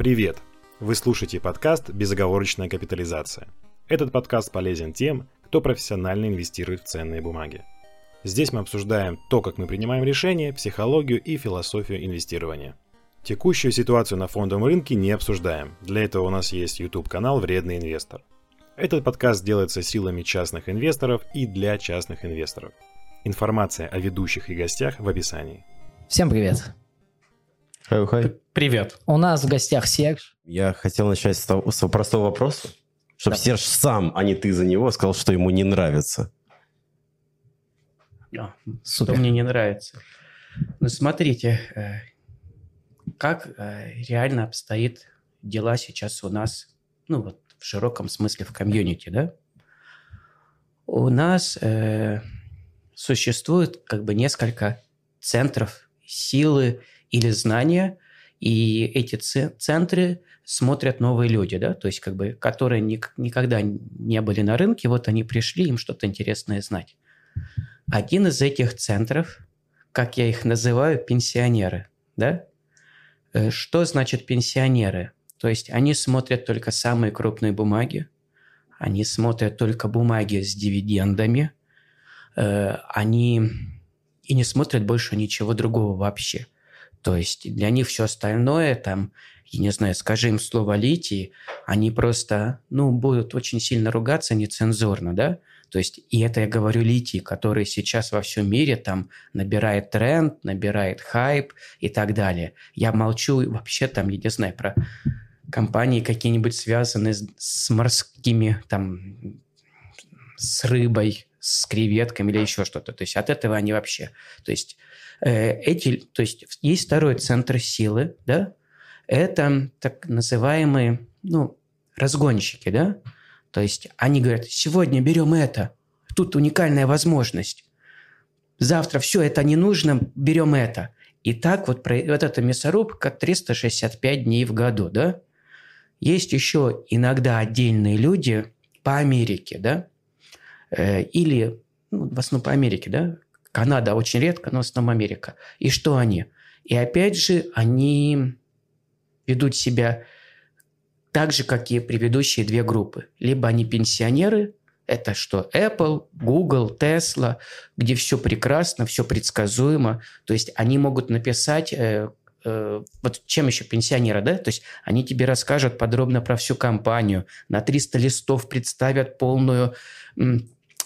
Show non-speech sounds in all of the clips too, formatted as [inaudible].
Привет! Вы слушаете подкаст «Безоговорочная капитализация». Этот подкаст полезен тем, кто профессионально инвестирует в ценные бумаги. Здесь мы обсуждаем то, как мы принимаем решения, психологию и философию инвестирования. Текущую ситуацию на фондовом рынке не обсуждаем. Для этого у нас есть YouTube-канал «Вредный инвестор». Этот подкаст делается силами частных инвесторов и для частных инвесторов. Информация о ведущих и гостях в описании. Всем привет. Хай, хай. Привет. У нас в гостях Серж. Я хотел начать с, того, с простого вопроса, чтобы Да. Серж сам, а не ты за него, сказал, что ему не нравится. А, Супер. Что мне не нравится. Ну, смотрите, э, как э, реально обстоит дела сейчас у нас, ну, вот в широком смысле в комьюнити, да? У нас э, существует как бы несколько центров силы или знания, и эти це- центры смотрят новые люди, да, то есть как бы, которые ник- никогда не были на рынке, вот они пришли, им что-то интересное знать. Один из этих центров, как я их называю, пенсионеры, да? Э, Что значит пенсионеры? То есть они смотрят только самые крупные бумаги, они смотрят только бумаги с дивидендами, э, они и не смотрят больше ничего другого вообще. То есть для них все остальное, там, я не знаю, скажи им слово литий, они просто, ну, будут очень сильно ругаться нецензурно, да? То есть, и это я говорю литий, который сейчас во всем мире там набирает тренд, набирает хайп и так далее. Я молчу вообще там, я не знаю, про компании какие-нибудь связанные с, с морскими, там, с рыбой, с креветками или еще что-то. То есть от этого они вообще... То есть эти... То есть есть второй центр силы, да? Это так называемые, ну, разгонщики, да? То есть они говорят, сегодня берем это, тут уникальная возможность. Завтра все это не нужно, берем это. И так вот, вот эта мясорубка 365 дней в году, да? Есть еще иногда отдельные люди по Америке, да? Э, или, ну, в основном по Америке, да? Канада очень редко, но в основном Америка. И что они? И опять же, они ведут себя так же, как и предыдущие две группы. Либо они пенсионеры, это что, Apple, Google, Tesla, где все прекрасно, все предсказуемо. То есть они могут написать, э, э, вот чем еще пенсионеры, да? То есть они тебе расскажут подробно про всю компанию, на 300 листов представят полную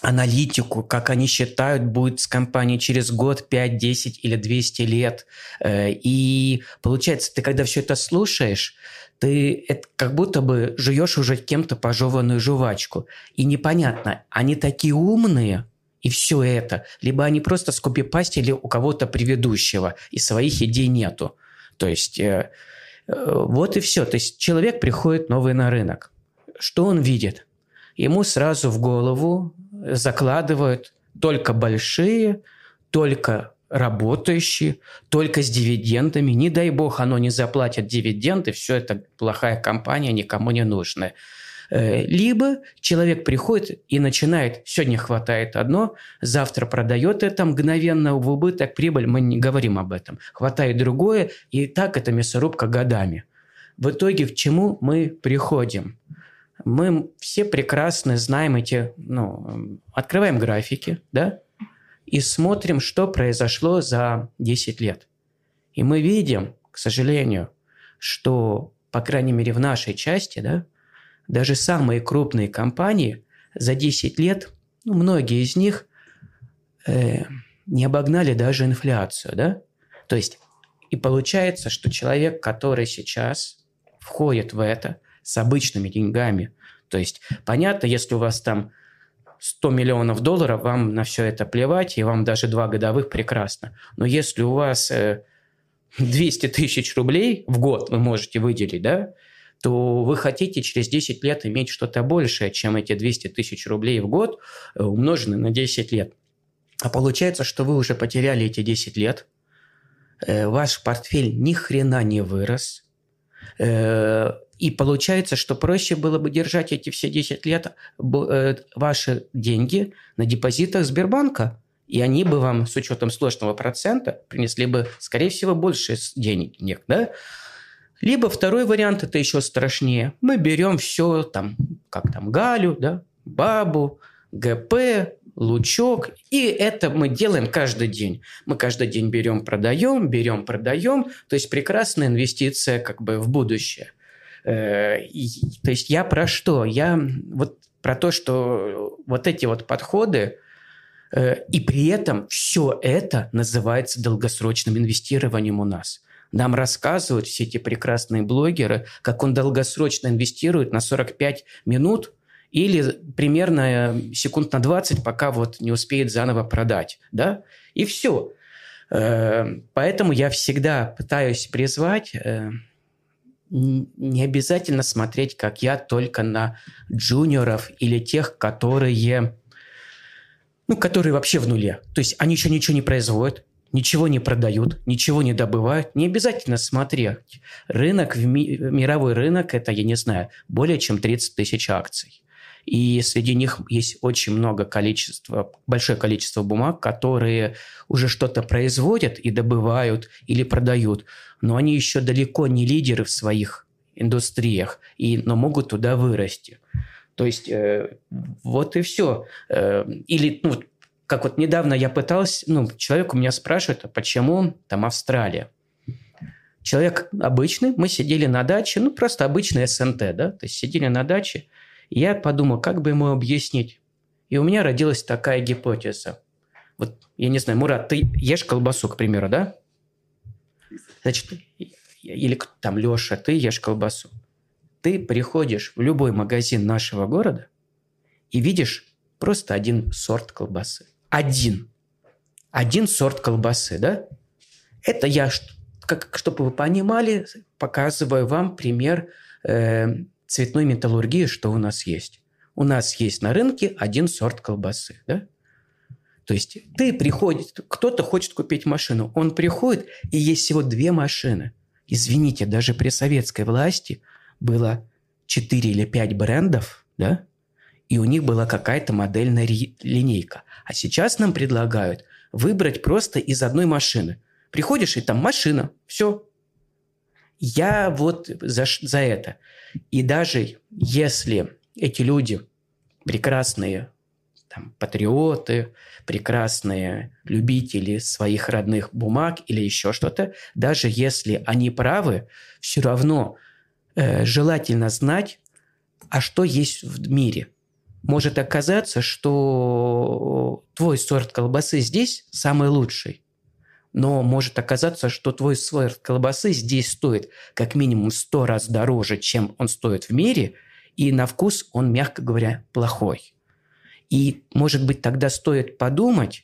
аналитику, как они считают, будет с компанией через год, 5, 10 или 200 лет. Э, И получается, ты когда все это слушаешь, ты это как будто бы жуешь уже кем-то пожеванную жвачку. И непонятно, они такие умные, и все это, либо они просто скопипастили у кого-то предыдущего, и своих идей нету. То есть э, вот и все. То есть человек приходит новый на рынок. Что он видит? Ему сразу в голову закладывают только большие, только работающие, только с дивидендами. Не дай бог, оно не заплатит дивиденды, все это плохая компания, никому не нужная. Э, Либо человек приходит и начинает, сегодня хватает одно, завтра продает это мгновенно в убыток, прибыль, мы не говорим об этом. Хватает другое, и так это мясорубка годами. В итоге к чему мы приходим? Мы все прекрасно знаем эти, ну, открываем графики, да, и смотрим, что произошло за 10 лет. И мы видим, к сожалению, что, по крайней мере, в нашей части, да, даже самые крупные компании за 10 лет, ну, многие из них э, не обогнали даже инфляцию, да? То есть, и получается, что человек, который сейчас входит в это с обычными деньгами, то есть, понятно, если у вас там 100 миллионов долларов, вам на все это плевать, и вам даже два годовых прекрасно. Но если у вас э, 200 тысяч рублей в год вы можете выделить, да, то вы хотите через 10 лет иметь что-то большее, чем эти 200 тысяч рублей в год, э, умноженные на 10 лет. А получается, что вы уже потеряли эти 10 лет, э, ваш портфель ни хрена не вырос, э, и получается, что проще было бы держать эти все 10 лет э, ваши деньги на депозитах Сбербанка, и они бы вам с учетом сложного процента принесли бы, скорее всего, больше денег, да? Либо второй вариант, это еще страшнее. Мы берем все там, как там, Галю, да, Бабу, ГП, лучок. И это мы делаем каждый день. Мы каждый день берем, продаем, берем, продаем. То есть прекрасная инвестиция как бы в будущее. Э, то есть я про что? Я вот про то, что вот эти вот подходы, э, и при этом все это называется долгосрочным инвестированием у нас. Нам рассказывают все эти прекрасные блогеры, как он долгосрочно инвестирует на 45 минут – или примерно э, секунд на 20, пока вот не успеет заново продать, да, и все. Э, поэтому я всегда пытаюсь призвать э, не обязательно смотреть, как я, только на джуниоров или тех, которые, ну, которые вообще в нуле. То есть они еще ничего не производят, ничего не продают, ничего не добывают. Не обязательно смотреть. Рынок, ми- мировой рынок, это, я не знаю, более чем 30 тысяч акций. И среди них есть очень много количества, большое количество бумаг, которые уже что-то производят и добывают или продают, но они еще далеко не лидеры в своих индустриях, и, но могут туда вырасти. То есть э, вот и все. Э, или, ну, как вот недавно я пытался, ну, человек у меня спрашивает, а почему там Австралия? Человек обычный, мы сидели на даче, ну, просто обычный СНТ, да, то есть сидели на даче, я подумал, как бы ему объяснить. И у меня родилась такая гипотеза. Вот, я не знаю, Мурат, ты ешь колбасу, к примеру, да? Значит, или там Леша, ты ешь колбасу. Ты приходишь в любой магазин нашего города и видишь просто один сорт колбасы. Один. Один сорт колбасы, да? Это я, как, чтобы вы понимали, показываю вам пример э, цветной металлургии что у нас есть? У нас есть на рынке один сорт колбасы, да? То есть ты приходишь, кто-то хочет купить машину, он приходит, и есть всего две машины. Извините, даже при советской власти было 4 или 5 брендов, да, и у них была какая-то модельная линейка. А сейчас нам предлагают выбрать просто из одной машины. Приходишь, и там машина, все, я вот за, за это. И даже если эти люди прекрасные там, патриоты, прекрасные любители своих родных бумаг или еще что-то, даже если они правы, все равно э, желательно знать, а что есть в мире. Может оказаться, что твой сорт колбасы здесь самый лучший, но может оказаться, что твой слой колбасы здесь стоит как минимум 100 раз дороже, чем он стоит в мире, и на вкус он, мягко говоря, плохой. И, может быть, тогда стоит подумать,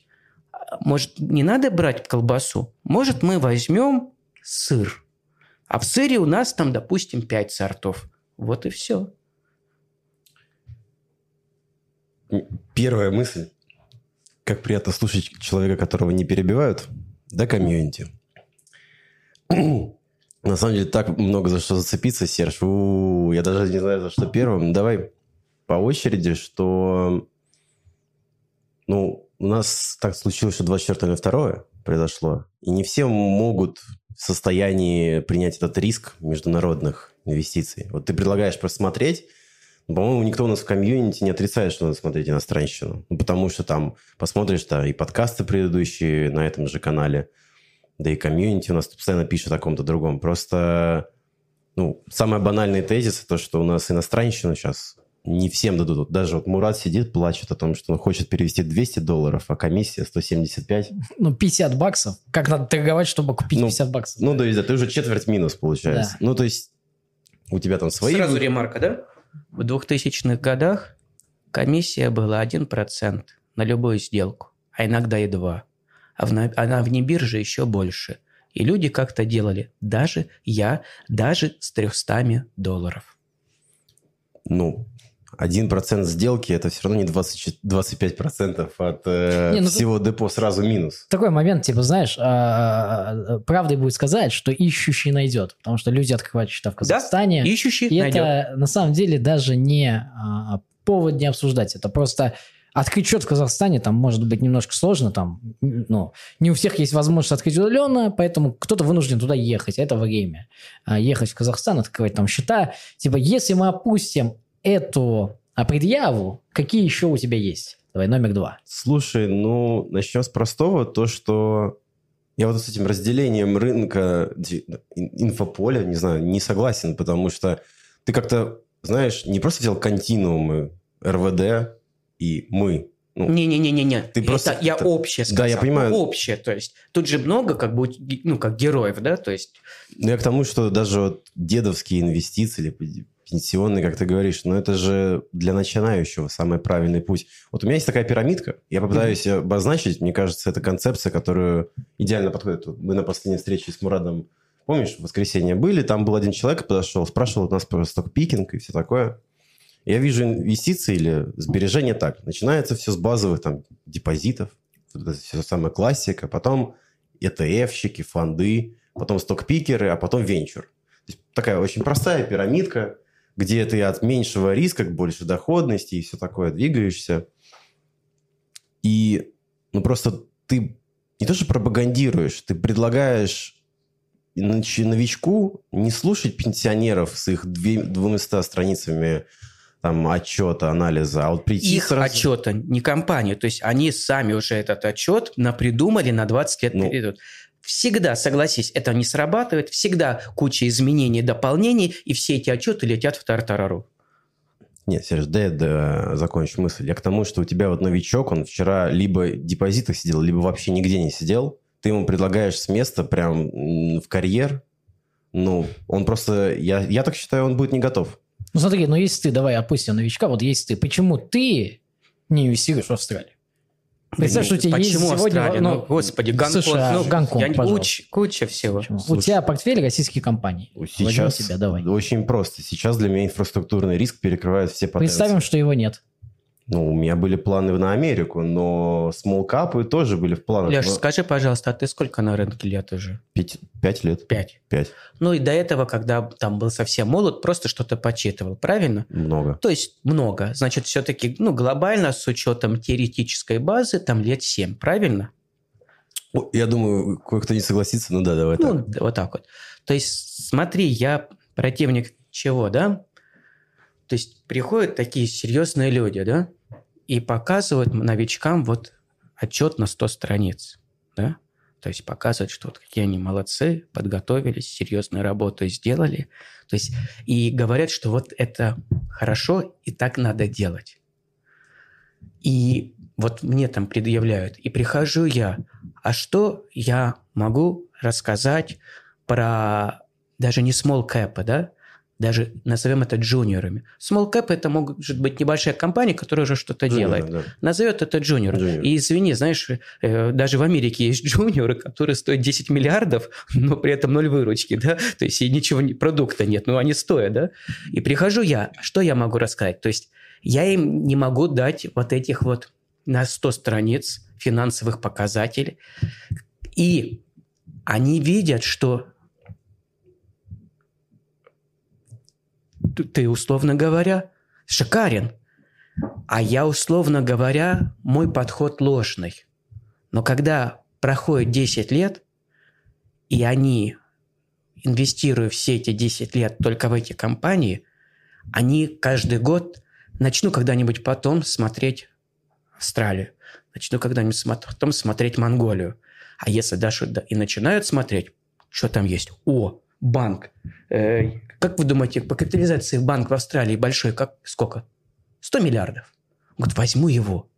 может, не надо брать колбасу, может, мы возьмем сыр, а в сыре у нас там, допустим, 5 сортов. Вот и все. Первая мысль. Как приятно слушать человека, которого не перебивают – да, комьюнити. [clears throat] На самом деле, так много за что зацепиться, Серж. У-у-у, я даже не знаю, за что первым. Давай по очереди, что... Ну, у нас так случилось, что 24 на 2 произошло. И не все могут в состоянии принять этот риск международных инвестиций. Вот ты предлагаешь просмотреть, по-моему, никто у нас в комьюнити не отрицает, что надо смотреть иностранщину. Ну, потому что там посмотришь, да, и подкасты предыдущие на этом же канале, да и комьюнити у нас постоянно пишет о ком-то другом. Просто, ну, самый банальный тезис, то, что у нас иностранщину сейчас не всем дадут. Вот даже вот Мурат сидит, плачет о том, что он хочет перевести 200 долларов, а комиссия 175. Ну, 50 баксов. Как надо торговать, чтобы купить ну, 50 баксов? Ну, да, да, ты уже четверть минус получается. Да. Ну, то есть у тебя там свои... Сразу ремарка, да? В 2000-х годах комиссия была 1% на любую сделку, а иногда и 2%. А в, а на вне биржи еще больше. И люди как-то делали, даже я, даже с 300 долларов. Ну, 1% сделки это все равно не 20, 25% от э, не, ну, всего депо сразу минус. Такой момент, типа, знаешь, а, правдой будет сказать, что ищущий найдет, потому что люди открывают счета в Казахстане. Да, ищущий и найдет. это на самом деле даже не а, повод не обсуждать, это просто Открыть счет в Казахстане там может быть немножко сложно, там, ну, не у всех есть возможность открыть удаленно, поэтому кто-то вынужден туда ехать, это время. А ехать в Казахстан, открывать там счета. Типа, если мы опустим эту а, предъяву, какие еще у тебя есть? Давай, номер два. Слушай, ну, начнем с простого, то, что я вот с этим разделением рынка инфополя, не знаю, не согласен, потому что ты как-то, знаешь, не просто делал континуумы РВД, и мы. Ну, Не-не-не-не-не. Ты просто... Это я общее сказал. Да, я понимаю. Ну, общее, то есть тут же много как бы, ну, как героев, да, то есть... Ну, я к тому, что даже вот дедовские инвестиции или пенсионные, как ты говоришь, но это же для начинающего самый правильный путь. Вот у меня есть такая пирамидка, я попытаюсь mm-hmm. обозначить, мне кажется, это концепция, которую идеально подходит. Мы на последней встрече с Мурадом, помнишь, в воскресенье были, там был один человек, подошел, спрашивал у нас про сток-пикинг и все такое. Я вижу инвестиции или сбережения так. Начинается все с базовых там депозитов, все самая классика, потом ETF-щики, фонды, потом стокпикеры, а потом венчур. Такая очень простая пирамидка, где ты от меньшего риска к больше доходности и все такое двигаешься. И ну просто ты не то что пропагандируешь, ты предлагаешь новичку не слушать пенсионеров с их 200 страницами там отчета, анализа, а вот прийти Их сразу... отчета, не компания. То есть они сами уже этот отчет напридумали на 20 лет ну, вперед. Всегда, согласись, это не срабатывает. Всегда куча изменений, дополнений, и все эти отчеты летят в тартарару. Нет, Сереж, дай я да, закончу мысль. Я к тому, что у тебя вот новичок, он вчера либо в депозитах сидел, либо вообще нигде не сидел. Ты ему предлагаешь с места прям в карьер. Ну, он просто... Я, я так считаю, он будет не готов. Ну смотри, ну если ты, давай опустим новичка, вот если ты, почему ты не инвестируешь в Австралию? Представь, что у тебя есть сегодня... Австралия? Ну, ну, господи, Гонконг. США, ну, Гонконг, я, куча, куча всего. Слушай, у тебя портфель российских компаний. Сейчас себя, давай. очень просто. Сейчас для меня инфраструктурный риск перекрывает все потенции. Представим, что его нет. Ну, у меня были планы на Америку, но смолкапы тоже были в планах. Леш, но... скажи, пожалуйста, а ты сколько на рынке лет уже? Пять, пять лет. Пять? Пять. Ну и до этого, когда там был совсем молод, просто что-то почитывал, правильно? Много. То есть много. Значит, все-таки, ну, глобально, с учетом теоретической базы, там лет семь, правильно? Я думаю, кое-кто не согласится, ну да, давай ну, так. вот так вот. То есть, смотри, я противник чего, да? То есть, приходят такие серьезные люди, да? и показывают новичкам вот отчет на 100 страниц, да, то есть показывать, что вот какие они молодцы, подготовились, серьезную работу сделали, то есть и говорят, что вот это хорошо и так надо делать. И вот мне там предъявляют, и прихожу я, а что я могу рассказать про даже не small cap, да, даже назовем это джуниорами. Small cap это может быть небольшая компания, которая уже что-то делает. Да. Назовет это джуниор. джуниор. И извини, знаешь, э, даже в Америке есть джуниоры, которые стоят 10 миллиардов, но при этом ноль выручки, да, то есть и ничего, продукта нет, но они стоят, да. И прихожу я, что я могу рассказать? То есть я им не могу дать вот этих вот на 100 страниц финансовых показателей. И они видят, что ты, условно говоря, шикарен. А я, условно говоря, мой подход ложный. Но когда проходит 10 лет, и они, инвестируя все эти 10 лет только в эти компании, они каждый год начну когда-нибудь потом смотреть Австралию, начну когда-нибудь потом смотреть Монголию. А если даже и начинают смотреть, что там есть? О, банк. Э, как вы думаете, по капитализации банк в Австралии большой, как сколько? 100 миллиардов. Он говорит, возьму его.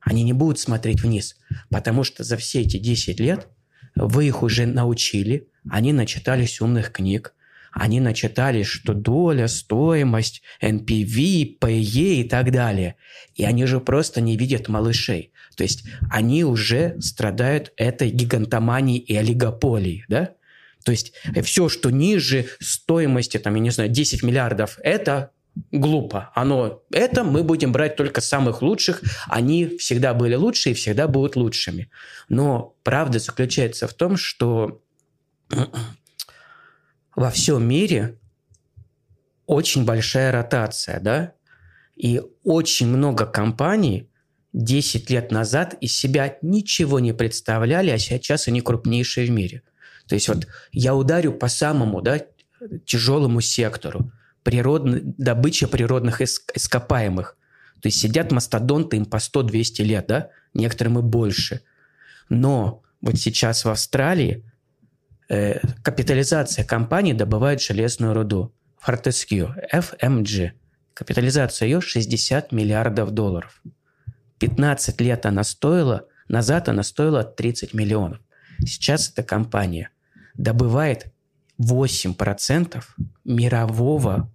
Они не будут смотреть вниз, потому что за все эти 10 лет вы их уже научили, они начитались умных книг, они начитали, что доля, стоимость, NPV, PE и так далее. И они же просто не видят малышей. То есть они уже страдают этой гигантоманией и олигополией, да? То есть э, все, что ниже стоимости, там, я не знаю, 10 миллиардов, это глупо. Оно, это мы будем брать только самых лучших. Они всегда были лучшие и всегда будут лучшими. Но правда заключается в том, что [clears throat] во всем мире очень большая ротация, да, и очень много компаний 10 лет назад из себя ничего не представляли, а сейчас они крупнейшие в мире. То есть вот я ударю по самому да, тяжелому сектору природной, добыча природных ископаемых. То есть сидят мастодонты им по 100-200 лет, да? некоторым и больше. Но вот сейчас в Австралии э, капитализация компании добывает железную руду. Fortescue, FMG. Капитализация ее 60 миллиардов долларов. 15 лет она стоила, назад она стоила 30 миллионов. Сейчас эта компания добывает 8% мирового,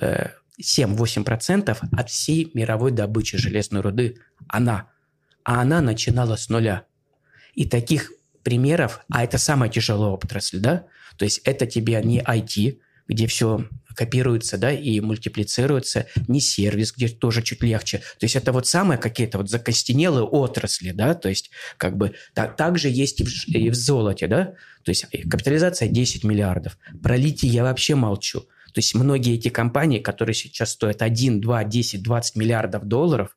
э, 7-8% от всей мировой добычи железной руды. Она. А она начинала с нуля. И таких примеров, а это самая тяжелая отрасль, да, то есть это тебе не IT, где все копируется, да, и мультиплицируется, не сервис, где тоже чуть легче. То есть это вот самые какие-то вот закостенелые отрасли, да, то есть как бы так же есть и в, и в золоте, да, то есть капитализация 10 миллиардов. Про литий я вообще молчу. То есть многие эти компании, которые сейчас стоят 1, 2, 10, 20 миллиардов долларов,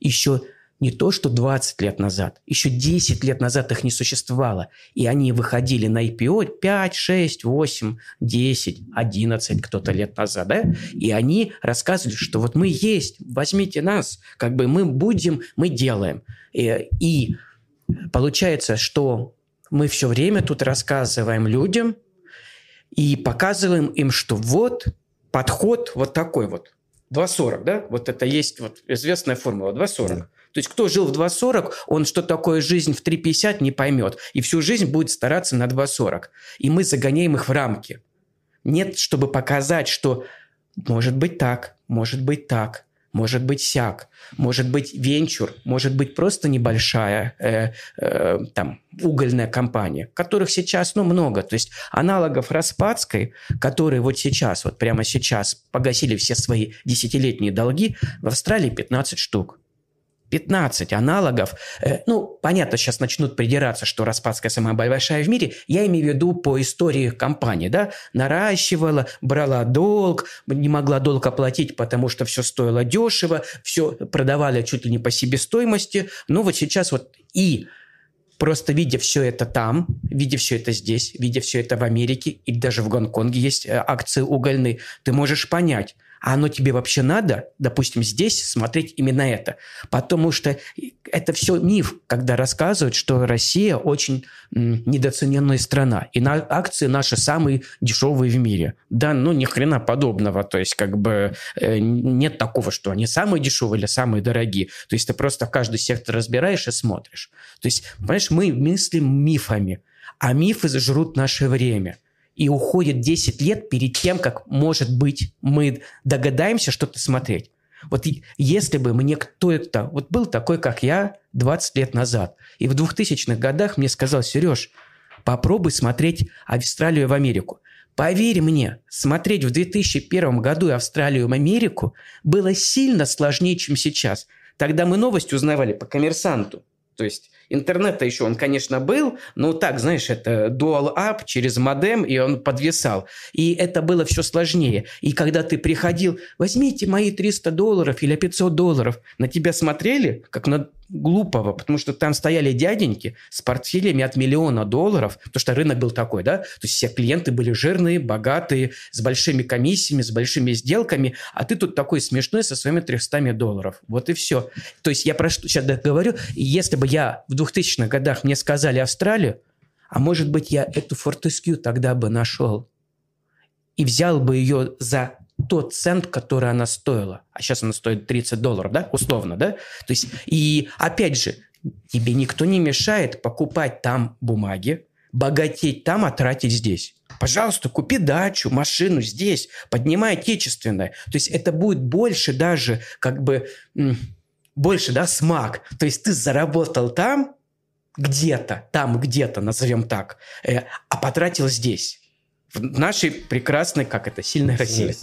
еще не то, что 20 лет назад, еще 10 лет назад их не существовало. И они выходили на IPO 5, 6, 8, 10, 11 кто-то лет назад, да? И они рассказывали, что вот мы есть, возьмите нас, как бы мы будем, мы делаем. И, и получается, что мы все время тут рассказываем людям и показываем им, что вот подход вот такой вот. 2.40, да? Вот это есть вот известная формула 2.40. То есть кто жил в 2.40, он что такое жизнь в 3.50 не поймет. И всю жизнь будет стараться на 2.40. И мы загоняем их в рамки. Нет, чтобы показать, что может быть так, может быть так, может быть сяк, может быть венчур, может быть просто небольшая э, э, там угольная компания, которых сейчас ну много. То есть аналогов Распадской, которые вот сейчас, вот прямо сейчас погасили все свои десятилетние долги, в Австралии 15 штук. 15 аналогов. Э, ну, понятно, сейчас начнут придираться, что Распадская самая большая в мире. Я имею в виду по истории компании, да? Наращивала, брала долг, не могла долг оплатить, потому что все стоило дешево, все продавали чуть ли не по себестоимости. Ну, вот сейчас вот и просто видя все это там, видя все это здесь, видя все это в Америке, и даже в Гонконге есть э, акции угольные, ты можешь понять – а оно тебе вообще надо, допустим, здесь смотреть именно это? Потому что это все миф, когда рассказывают, что Россия очень недооцененная страна, и на акции наши самые дешевые в мире. Да, ну ни хрена подобного, то есть как бы э, нет такого, что они самые дешевые или самые дорогие. То есть ты просто каждый сектор разбираешь и смотришь. То есть, понимаешь, мы мыслим мифами, а мифы зажрут наше время – и уходит 10 лет перед тем, как, может быть, мы догадаемся что-то смотреть. Вот если бы мне кто-то, вот был такой, как я, 20 лет назад, и в 2000-х годах мне сказал, Сереж, попробуй смотреть Австралию в Америку. Поверь мне, смотреть в 2001 году Австралию в Америку было сильно сложнее, чем сейчас. Тогда мы новость узнавали по коммерсанту. То есть Интернет-то еще он, конечно, был, но так, знаешь, это dual up через модем, и он подвисал. И это было все сложнее. И когда ты приходил, возьмите мои 300 долларов или 500 долларов, на тебя смотрели, как на глупого, потому что там стояли дяденьки с портфелями от миллиона долларов, потому что рынок был такой, да, то есть все клиенты были жирные, богатые, с большими комиссиями, с большими сделками, а ты тут такой смешной со своими 300 долларов. Вот и все. То есть я про что сейчас говорю, если бы я в 2000-х годах мне сказали Австралию, а может быть я эту Фортескью тогда бы нашел и взял бы ее за тот цент, который она стоила. А сейчас она стоит 30 долларов, да, условно, да? То есть, и опять же, тебе никто не мешает покупать там бумаги, богатеть там, а тратить здесь. Пожалуйста, купи дачу, машину здесь, поднимай отечественное. То есть это будет больше даже как бы больше, да, смак. То есть ты заработал там, где-то, там где-то, назовем так, э, а потратил здесь. В нашей прекрасной, как это, сильной России.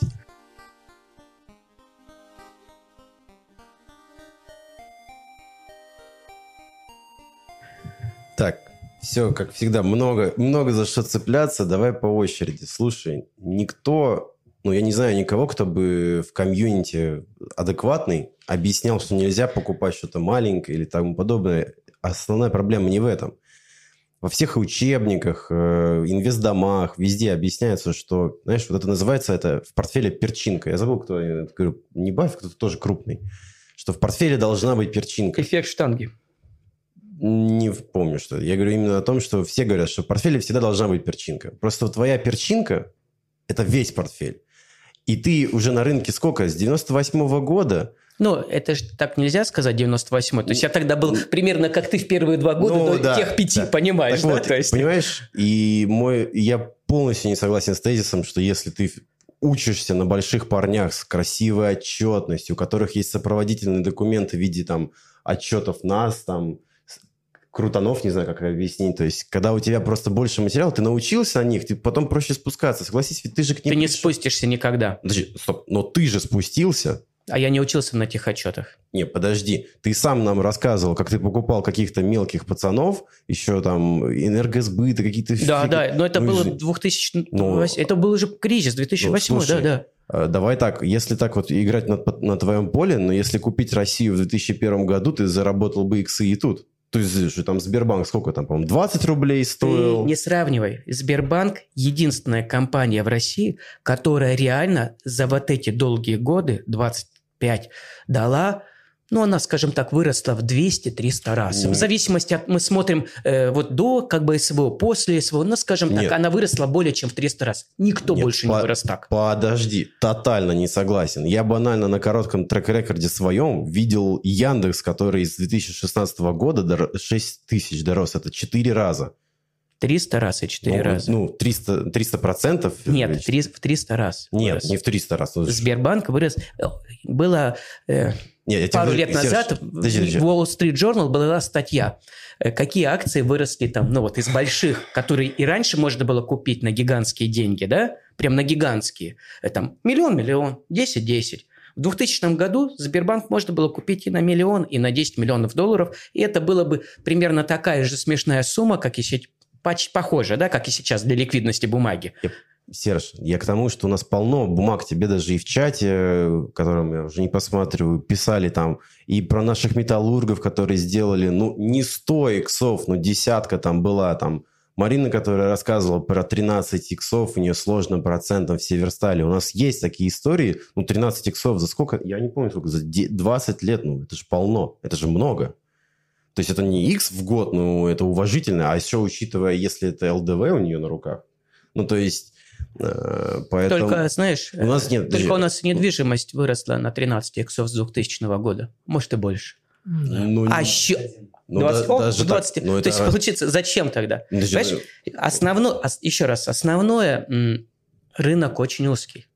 Так, все, как всегда, много, много за что цепляться. Давай по очереди. Слушай, никто ну, я не знаю никого, кто бы в комьюнити адекватный объяснял, что нельзя покупать что-то маленькое или тому подобное. Основная проблема не в этом. Во всех учебниках, э, инвестдомах, везде объясняется, что, знаешь, вот это называется это в портфеле перчинка. Я забыл, кто, я говорю, не Бафф, кто-то тоже крупный. Что в портфеле должна быть перчинка. Эффект штанги. Не помню, что. Я говорю именно о том, что все говорят, что в портфеле всегда должна быть перчинка. Просто твоя перчинка – это весь портфель. И ты уже на рынке сколько? С 98 -го года ну, это же так нельзя сказать, 98-й. То есть я тогда был примерно как ты в первые два года Ну, до да, тех пяти, да. понимаешь? Так да? вот, То есть- понимаешь, и мой, я полностью не согласен с тезисом, что если ты учишься на больших парнях с красивой отчетностью, у которых есть сопроводительные документы в виде там отчетов нас, там крутанов, не знаю, как объяснить. То есть, когда у тебя просто больше материала, ты научился на них, ты потом проще спускаться. Согласись, ведь ты же к ним... Ты не спустишься никогда. Подожди, стоп, но ты же спустился. А я не учился на тех отчетах. Не, подожди, ты сам нам рассказывал, как ты покупал каких-то мелких пацанов, еще там энергосбыты, какие-то... Да, фиги- да, но это Ну, было и- 2000... Ну, это был уже кризис 2008, ну, слушай, да, да. Э, Давай так, если так вот играть на, на твоем поле, но если купить Россию в 2001 году, ты заработал бы иксы и тут. То есть, что там Сбербанк сколько там, по-моему, 20 рублей Ты стоил? не сравнивай. Сбербанк – единственная компания в России, которая реально за вот эти долгие годы, 25, дала, ну, она, скажем так, выросла в 200-300 раз. Ну. В зависимости от... Мы смотрим э, вот до как бы СВО, после СВО, ну, скажем Нет. так, она выросла более чем в 300 раз. Никто Нет, больше по- не вырос так. Подожди, тотально не согласен. Я банально на коротком трек-рекорде своем видел Яндекс, который с 2016 года до 6 тысяч дорос. Это 4 раза. 300 раз и 4 ну, раза. Ну, 300, 300 процентов? Нет, в 300 раз. Нет, вырос. не в 300 раз. Ну, Сбербанк вырос. Было э, Нет, я пару лет Серж, назад подожди, в подожди. Wall Street Journal была статья, э, какие акции выросли там, ну вот из больших, которые и раньше можно было купить на гигантские деньги, да, прям на гигантские, Э, там миллион-миллион, 10-10. В 2000 году Сбербанк можно было купить и на миллион, и на 10 миллионов долларов, и это было бы примерно такая же смешная сумма, как и почти похожая, да, как и сейчас для ликвидности бумаги. Серж, я к тому, что у нас полно бумаг, тебе даже и в чате, которым я уже не посматриваю, писали там и про наших металлургов, которые сделали, ну, не 100 иксов, но десятка там была, там, Марина, которая рассказывала про 13 иксов, у нее сложным процентом в Северстале. У нас есть такие истории, ну, 13 иксов за сколько? Я не помню, сколько, за де- 20 лет, ну, это же полно, это же много. То есть это не X в год, ну, это уважительно, а еще учитывая, если это ЛДВ у нее на руках. Ну, то есть, поэтому... Только, знаешь, У нас нет, только у нас недвижимость выросла на 13 иксов с 2000 года. Может, и больше. Ну, А еще... ну, 20, да- о, даже так, 20. ну, То это есть, раз- получится, зачем тогда? Ну, подожди, Понимаешь, основной, ос- еще раз, основное, рынок очень узкий.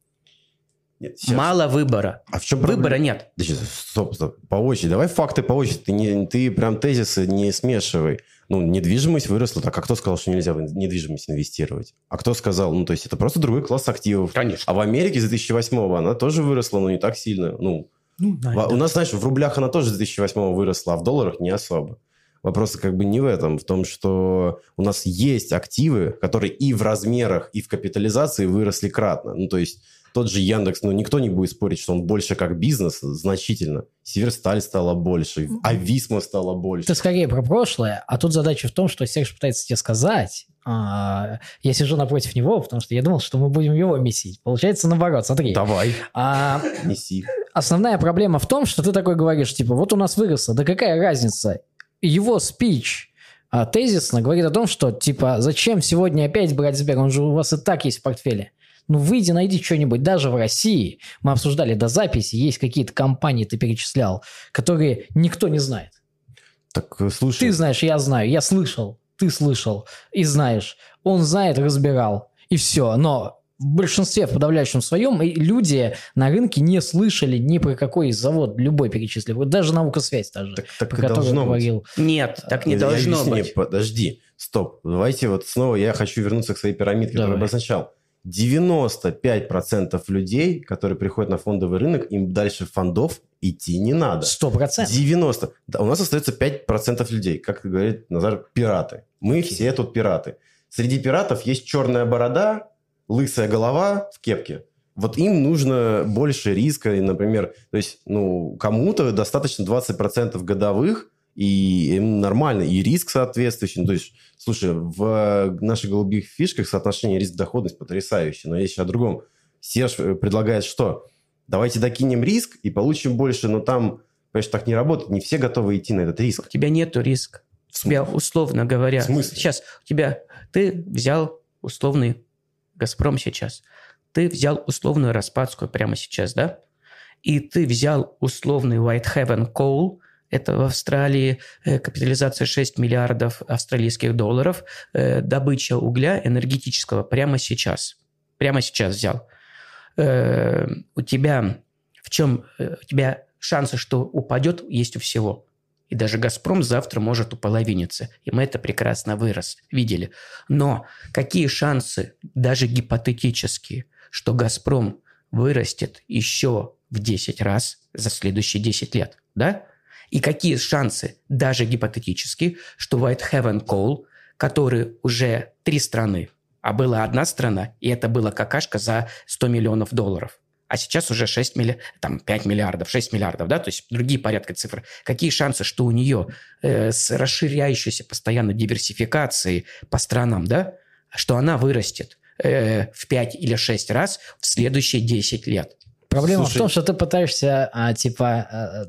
нет, Мало выбора. А в чем Выбора нет. Подожди, стоп, стоп, по очереди. Давай факты по очереди. Ты, не, ты прям тезисы не смешивай. Ну, недвижимость выросла. Так, а кто сказал, что нельзя в недвижимость инвестировать? А кто сказал? Ну, то есть, это просто другой класс активов. Конечно. А в Америке с 2008 она тоже выросла, но не так сильно. Ну, Ну, да, Во- да. У нас, знаешь, в рублях она тоже с 2008 выросла, а в долларах не особо. Вопрос как бы не в этом, в том, что у нас есть активы, которые и в размерах, и в капитализации выросли кратно. Ну, то есть тот же Яндекс, ну, никто не будет спорить, что он больше как бизнес значительно. Северсталь стала больше, Ависма стала больше. Это скорее про прошлое, а тут задача в том, что Серж пытается тебе сказать. а, я сижу напротив него, потому что я думал, что мы будем его месить. Получается наоборот, смотри. Давай, А, неси. основная проблема в том, что ты такой говоришь, типа, вот у нас выросло, да какая разница? Его спич а, тезисно говорит о том, что, типа, зачем сегодня опять брать Сбер, он же у вас и так есть в портфеле. Ну, выйди, найди что-нибудь. Даже в России, мы обсуждали до записи, есть какие-то компании, ты перечислял, которые никто не знает. Так, э, слушай, Ты знаешь, я знаю, я слышал, ты слышал и знаешь. Он знает, разбирал, и все. Но в большинстве, в подавляющем своем, люди на рынке не слышали ни про какой завод, любой перечислил. Вот даже наука связь та же, так, так про которую должно быть. говорил. Нет, так не Я должно объясню, быть. Подожди, стоп. Давайте вот снова я хочу вернуться к своей пирамидке, которую Давай. обозначал. 95% людей, которые приходят на фондовый рынок, им дальше фондов идти не надо. Сто процентов. 90. Да, у нас остается 5% людей, как говорит Назар, пираты. Мы Окей. все тут пираты. Среди пиратов есть черная борода, лысая голова в кепке. вот им нужно больше риска, и, например, то есть, ну, кому-то достаточно 20% годовых, и им нормально, и риск соответствующий. Ну, то есть, слушай, в наших голубых фишках соотношение риск-доходность потрясающее, но есть еще о другом. Серж э, предлагает что? Давайте докинем риск и получим больше, но там, конечно, так не работает. Не все готовы идти на этот риск. У тебя нету риска. У тебя, условно говоря, В смысле? сейчас у тебя, ты взял условный «Газпром» сейчас, ты взял условную «Распадскую» прямо сейчас, да? И ты взял условный Whitehaven Coal, это в Австралии э, капитализация 6 миллиардов австралийских долларов, э, добыча угля энергетического прямо сейчас. Прямо сейчас взял. Э, у тебя в чем у тебя шансы, что упадет, есть у всего. И даже «Газпром» завтра может уполовиниться. И мы это прекрасно вырос, видели. Но какие шансы, даже гипотетические, что «Газпром» вырастет еще в 10 раз за следующие 10 лет, да? И какие шансы, даже гипотетически, что Whitehaven Coal, который уже три страны, а была одна страна, и это была какашка за 100 миллионов долларов. А сейчас уже 6 милли... там 5 миллиардов, 6 миллиардов, да, то есть другие порядка цифр. Какие шансы, что у нее э, с расширяющейся постоянно диверсификацией по странам, да, что она вырастет э, в 5 или 6 раз в следующие 10 лет? Проблема Слушай- в том, что ты пытаешься, а, типа, э,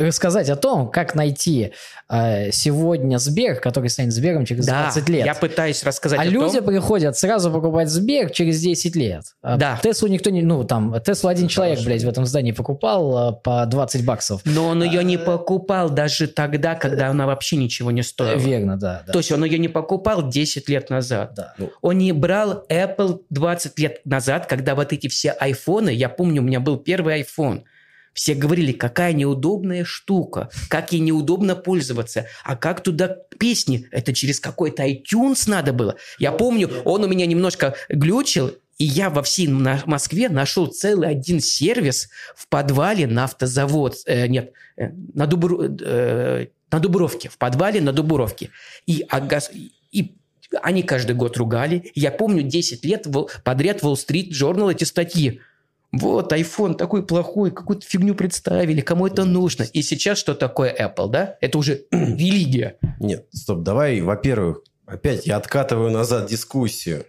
рассказать о том, как найти э, сегодня Сбер, который станет Сбером через 20 лет. я пытаюсь рассказать а о люди том... приходят сразу покупать Сбер через 10 лет. А Да. Теслу никто не... Ну, там, Теслу один человек, блядь, в этом здании покупал э, по 20 баксов. Но он ее А, не покупал даже тогда, когда она вообще ничего не стоила. Верно, да. да. То есть он ее не покупал 10 лет назад. Да. Он не брал Apple 20 лет назад, когда вот эти все айфоны, я помню, у меня был первый iPhone. Все говорили, какая неудобная штука, как ей неудобно пользоваться, а как туда песни, это через какой-то iTunes надо было. Я помню, он у меня немножко глючил, и я во всей на- Москве нашел целый один сервис в подвале на автозавод, э, нет, э, на, Дубру- э, на Дубровке, в подвале на Дубровке. И, Агас- и они каждый год ругали. Я помню 10 лет подряд Wall Street Journal эти статьи. Вот, iPhone такой плохой, какую-то фигню представили, кому это нужно. И сейчас что такое Apple, да? Это уже [clears throat] религия. Нет, стоп, давай, во-первых, опять я откатываю назад дискуссию.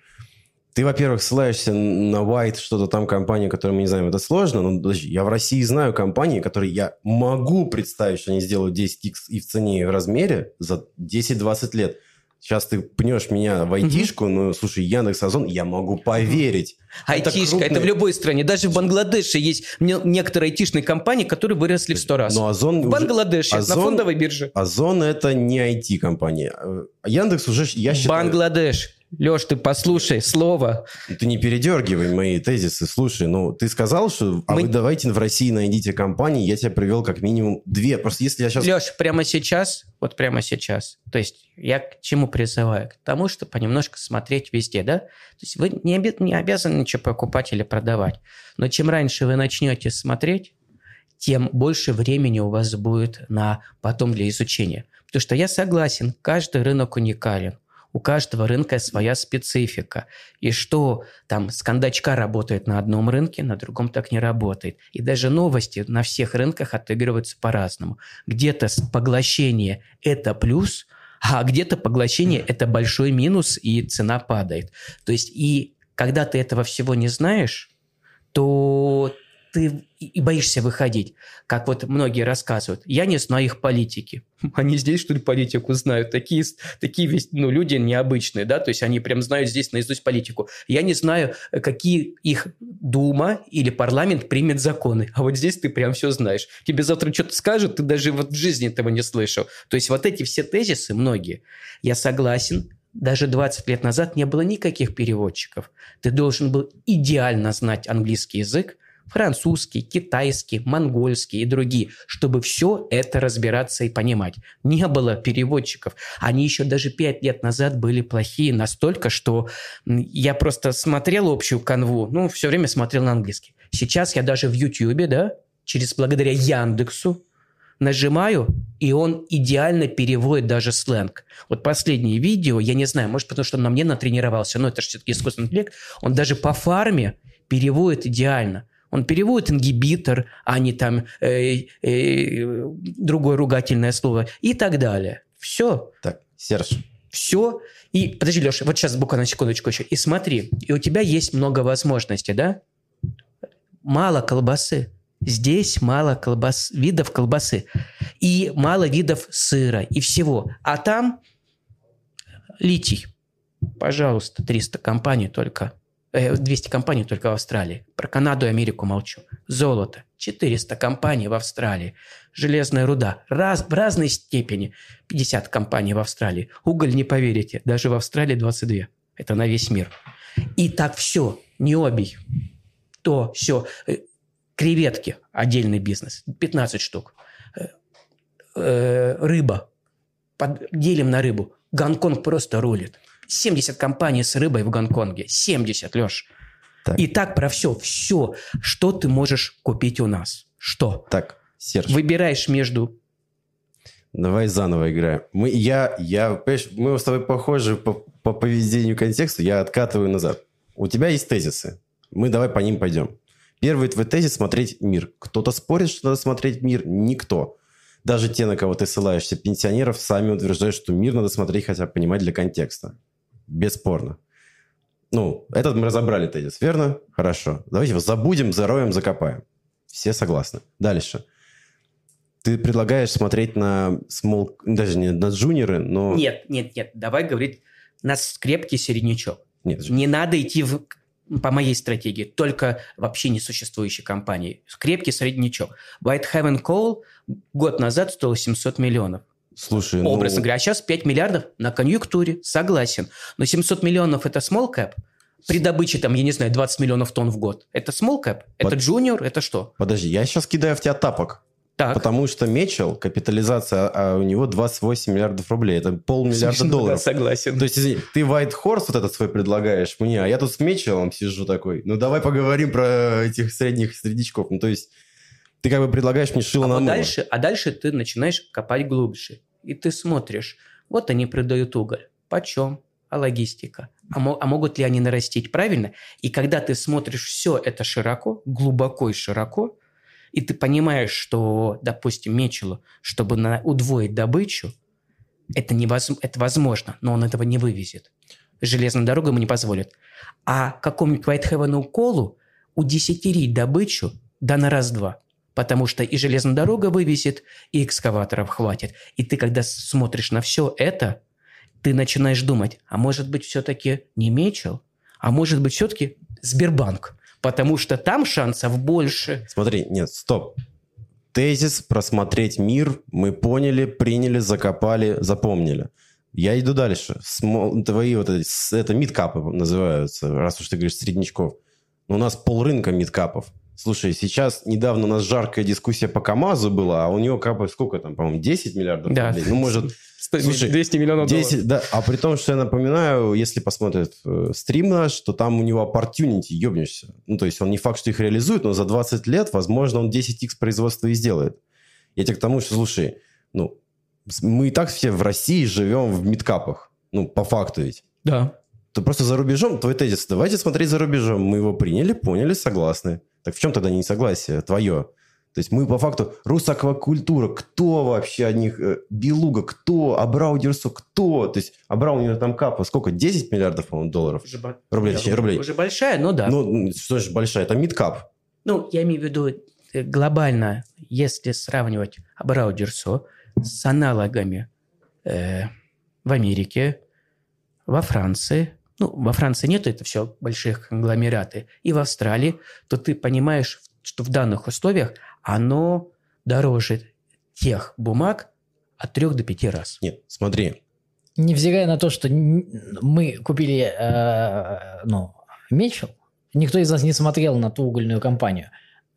Ты, во-первых, ссылаешься на White, что-то там компания, которую мы не знаем, это сложно, но подожди, я в России знаю компании, которые я могу представить, что они сделают 10x и в цене, и в размере за 10-20 лет. Сейчас ты пнешь меня в айтишку, но, слушай, Яндекс, Озон, я могу поверить. Это Айтишка, это, крупные- в любой стране. Даже в Бангладеше есть не- некоторые айтишные компании, которые выросли в сто раз. Но Озон... в Бангладеше, на Озон- фондовой бирже. Озон это не IT-компания. Яндекс уже, я считаю... Бангладеш. Леш, ты послушай слово. Ты не передергивай мои тезисы. Слушай, ну ты сказал, что а Мы- вы давайте в России найдите компании, я тебе привел как минимум две. Просто если я сейчас... Леш, прямо сейчас, вот прямо сейчас, то есть я к чему призываю? К тому, что понемножку смотреть везде, да? То есть вы не, обе- не обязаны ничего покупать или продавать. Но чем раньше вы начнете смотреть, тем больше времени у вас будет на потом для изучения. Потому что я согласен, каждый рынок уникален. У каждого рынка своя специфика. И что там с кондачка работает на одном рынке, на другом так не работает. И даже новости на всех рынках отыгрываются по-разному. Где-то поглощение – это плюс, а где-то поглощение – это большой минус, и цена падает. То есть и когда ты этого всего не знаешь, то ты и боишься выходить. Как вот многие рассказывают. Я не знаю их политики. [laughs] Они здесь, что ли, политику знают? Такие, такие весь, ну, люди необычные, да? То есть они прям знают здесь наизусть политику. Я не знаю, какие их Дума или парламент примет законы. А вот здесь ты прям все знаешь. Тебе завтра что-то скажут, ты даже вот в жизни этого не слышал. То есть вот эти все тезисы, многие, я согласен, даже 20 лет назад не было никаких переводчиков. Ты должен был идеально знать английский язык, французский, китайский, монгольский и другие, чтобы все это разбираться и понимать. Не было переводчиков. Они еще даже пять лет назад были плохие настолько, что я просто смотрел общую канву, ну, все время смотрел на английский. Сейчас я даже в Ютьюбе, да, через благодаря Яндексу, нажимаю, и он идеально переводит даже сленг. Вот последнее видео, я не знаю, может, потому что он на мне натренировался, но это же все-таки искусственный интеллект, он даже по фарме переводит идеально. Он переводит ингибитор, а не там э, э, другое ругательное слово и так далее. Все. Так, Серж, Все. И подожди, Леша, вот сейчас буквально секундочку еще. И смотри, и у тебя есть много возможностей, да? Мало колбасы. Здесь мало колбас, видов колбасы. И мало видов сыра и всего. А там литий. Пожалуйста, 300 компаний только. Э, 200 компаний только в Австралии. Про Канаду и Америку молчу. Золото. 400 компаний в Австралии. Железная руда. Раз, в разной степени. 50 компаний в Австралии. Уголь, не поверите, даже в Австралии 22. Это на весь мир. И так все. Необий. То, все. Креветки. Отдельный бизнес. 15 штук. Э, э, Рыба. Под- Делим на рыбу. Гонконг просто рулит. 70 компаний с рыбой в Гонконге. 70, Леш. Так. И так про все. Все, что ты можешь купить у нас. Что? так, Серж, Выбираешь между... давай заново играем. Мы, я, я, мы с тобой похожи по, по поведению контекста, я откатываю назад. У тебя есть тезисы. Мы давай по ним пойдем. Первый твой тезис – смотреть мир. Кто-то спорит, что надо смотреть мир? Никто. Даже те, на кого ты ссылаешься, пенсионеров, сами утверждают, что мир надо смотреть хотя бы понимать для контекста. Бесспорно. Ну, этот мы разобрали тезис, верно? Хорошо. Давайте его забудем, зароем, закопаем. Все согласны. Дальше. Ты предлагаешь смотреть на small, даже не на джуниоры, но... Нет, нет, нет. Давай говорить на крепкий середнячок. Нет, Не надо идти в, по моей стратегии, только вообще несуществующей компании. Крепкий среднячок. Whitehaven Coal год назад стоил 700 миллионов. Слушай, ну, Образно говоря, а сейчас 5 миллиардов на конъюнктуре, согласен. Но 700 миллионов это small cap, при добыче там, я не знаю, 20 миллионов тонн в год. Это small cap? Это Под- junior? Это что? Подожди, я сейчас кидаю в тебя тапок. Так. Потому что Мечел, капитализация, а у него 28 миллиардов рублей. Это полмиллиарда да, долларов. согласен. То есть, извини, ты White Horse вот этот свой предлагаешь мне, а я тут с Мечелом сижу такой. Ну, давай поговорим про этих средних среднячков. Ну, то есть, ты как бы предлагаешь мне шило а, на вот дальше, а дальше ты начинаешь копать глубже. И ты смотришь, вот они продают уголь. Почем? А логистика? А, мо- а могут ли они нарастить правильно? И когда ты смотришь все это широко, глубоко и широко, и ты понимаешь, что, допустим, Мечелу, чтобы на, удвоить добычу, это, невоз- это возможно, но он этого не вывезет. Железная дорога ему не позволит. А какому-нибудь Whitehaven колу удесятерить добычу да на раз-два. Потому что и железная дорога вывезет, и экскаваторов хватит. И ты, когда смотришь на все это, ты начинаешь думать, а может быть, все-таки не Мечел, а может быть, все-таки Сбербанк. Потому что там шансов больше. Смотри, нет, стоп. Тезис просмотреть мир мы поняли, приняли, закопали, запомнили. Я иду дальше. Смол- Твои вот эти, это мидкапы называются, раз уж ты говоришь среднячков. Но у нас полрынка мидкапов. Слушай, сейчас недавно у нас жаркая дискуссия по КАМАЗу была, а у него капы сколько там, по-моему, 10 миллиардов Да. рублей? Ну, может, [laughs] Слушай, 200 миллионов 10, да, а при том, что я напоминаю, если посмотрят э, стрим наш, то там у него opportunity, ебнешься. Ну, то есть он не факт, что их реализует, но за 20 лет, возможно, он 10x производства и сделает. Я тебе к тому, что, слушай, ну, мы и так все в России живем в мидкапах. Ну, по факту ведь. Да. То просто за рубежом, твой тезис, давайте смотреть за рубежом. Мы его приняли, поняли, согласны. Так в чем тогда несогласие твое? То есть мы по факту Русаквакультура, кто вообще от них, э, Белуга, кто, Абраудерсо, кто? То есть Абраудер там капа, сколько, 10 миллиардов, по-моему, долларов? Уже, Рублей, точнее, рублей. уже большая, но да. Ну, что же большая, это мидкап. Ну, я имею в виду э, глобально, если сравнивать Абраудерсо с аналогами э, в Америке, во Франции, ну, во Франции нет, это все большие конгломераты, и в Австралии, то ты понимаешь, что в данных условиях оно дороже тех бумаг от 3 до 5 раз. Нет, смотри, Невзирая на то, что мы купили э, ну, Мечел, никто из нас не смотрел на ту угольную компанию.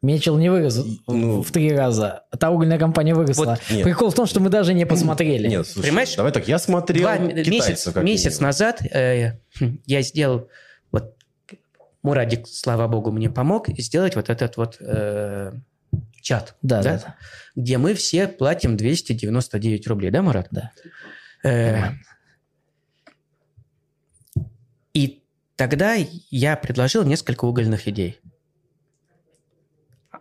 Мечел не вырос в- Ну. в три раза. Та угольная компания выросла. Вот, нет. Прикол в том, что мы даже не посмотрели. нет, слушай, Понимаешь? давай так, я смотрел Два китайцев, месяц, как месяц назад э, хм, я сделал, вот Мурадик, слава богу, мне помог сделать вот этот вот э, чат, Да, да? да, да. где мы все платим 299 рублей, да, Мурат? Да. Э, и Тогда я предложил несколько угольных идей.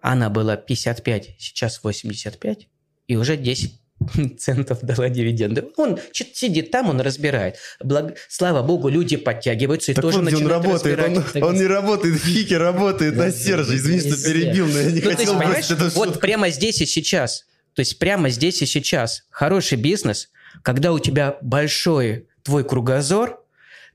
Она была 55, сейчас 85, и уже 10 [laughs] центов дала дивиденды. Он сидит там, он разбирает. Благ... Слава богу, люди подтягиваются и Так тоже вот, где он начинают работает, разбирать. он, он не работает [laughs] в работает на Серже. Извини, что перебил, но я не Ну, есть, хотел вот шутку. прямо здесь и сейчас, то есть прямо здесь и сейчас хороший бизнес, когда у тебя большой твой кругозор,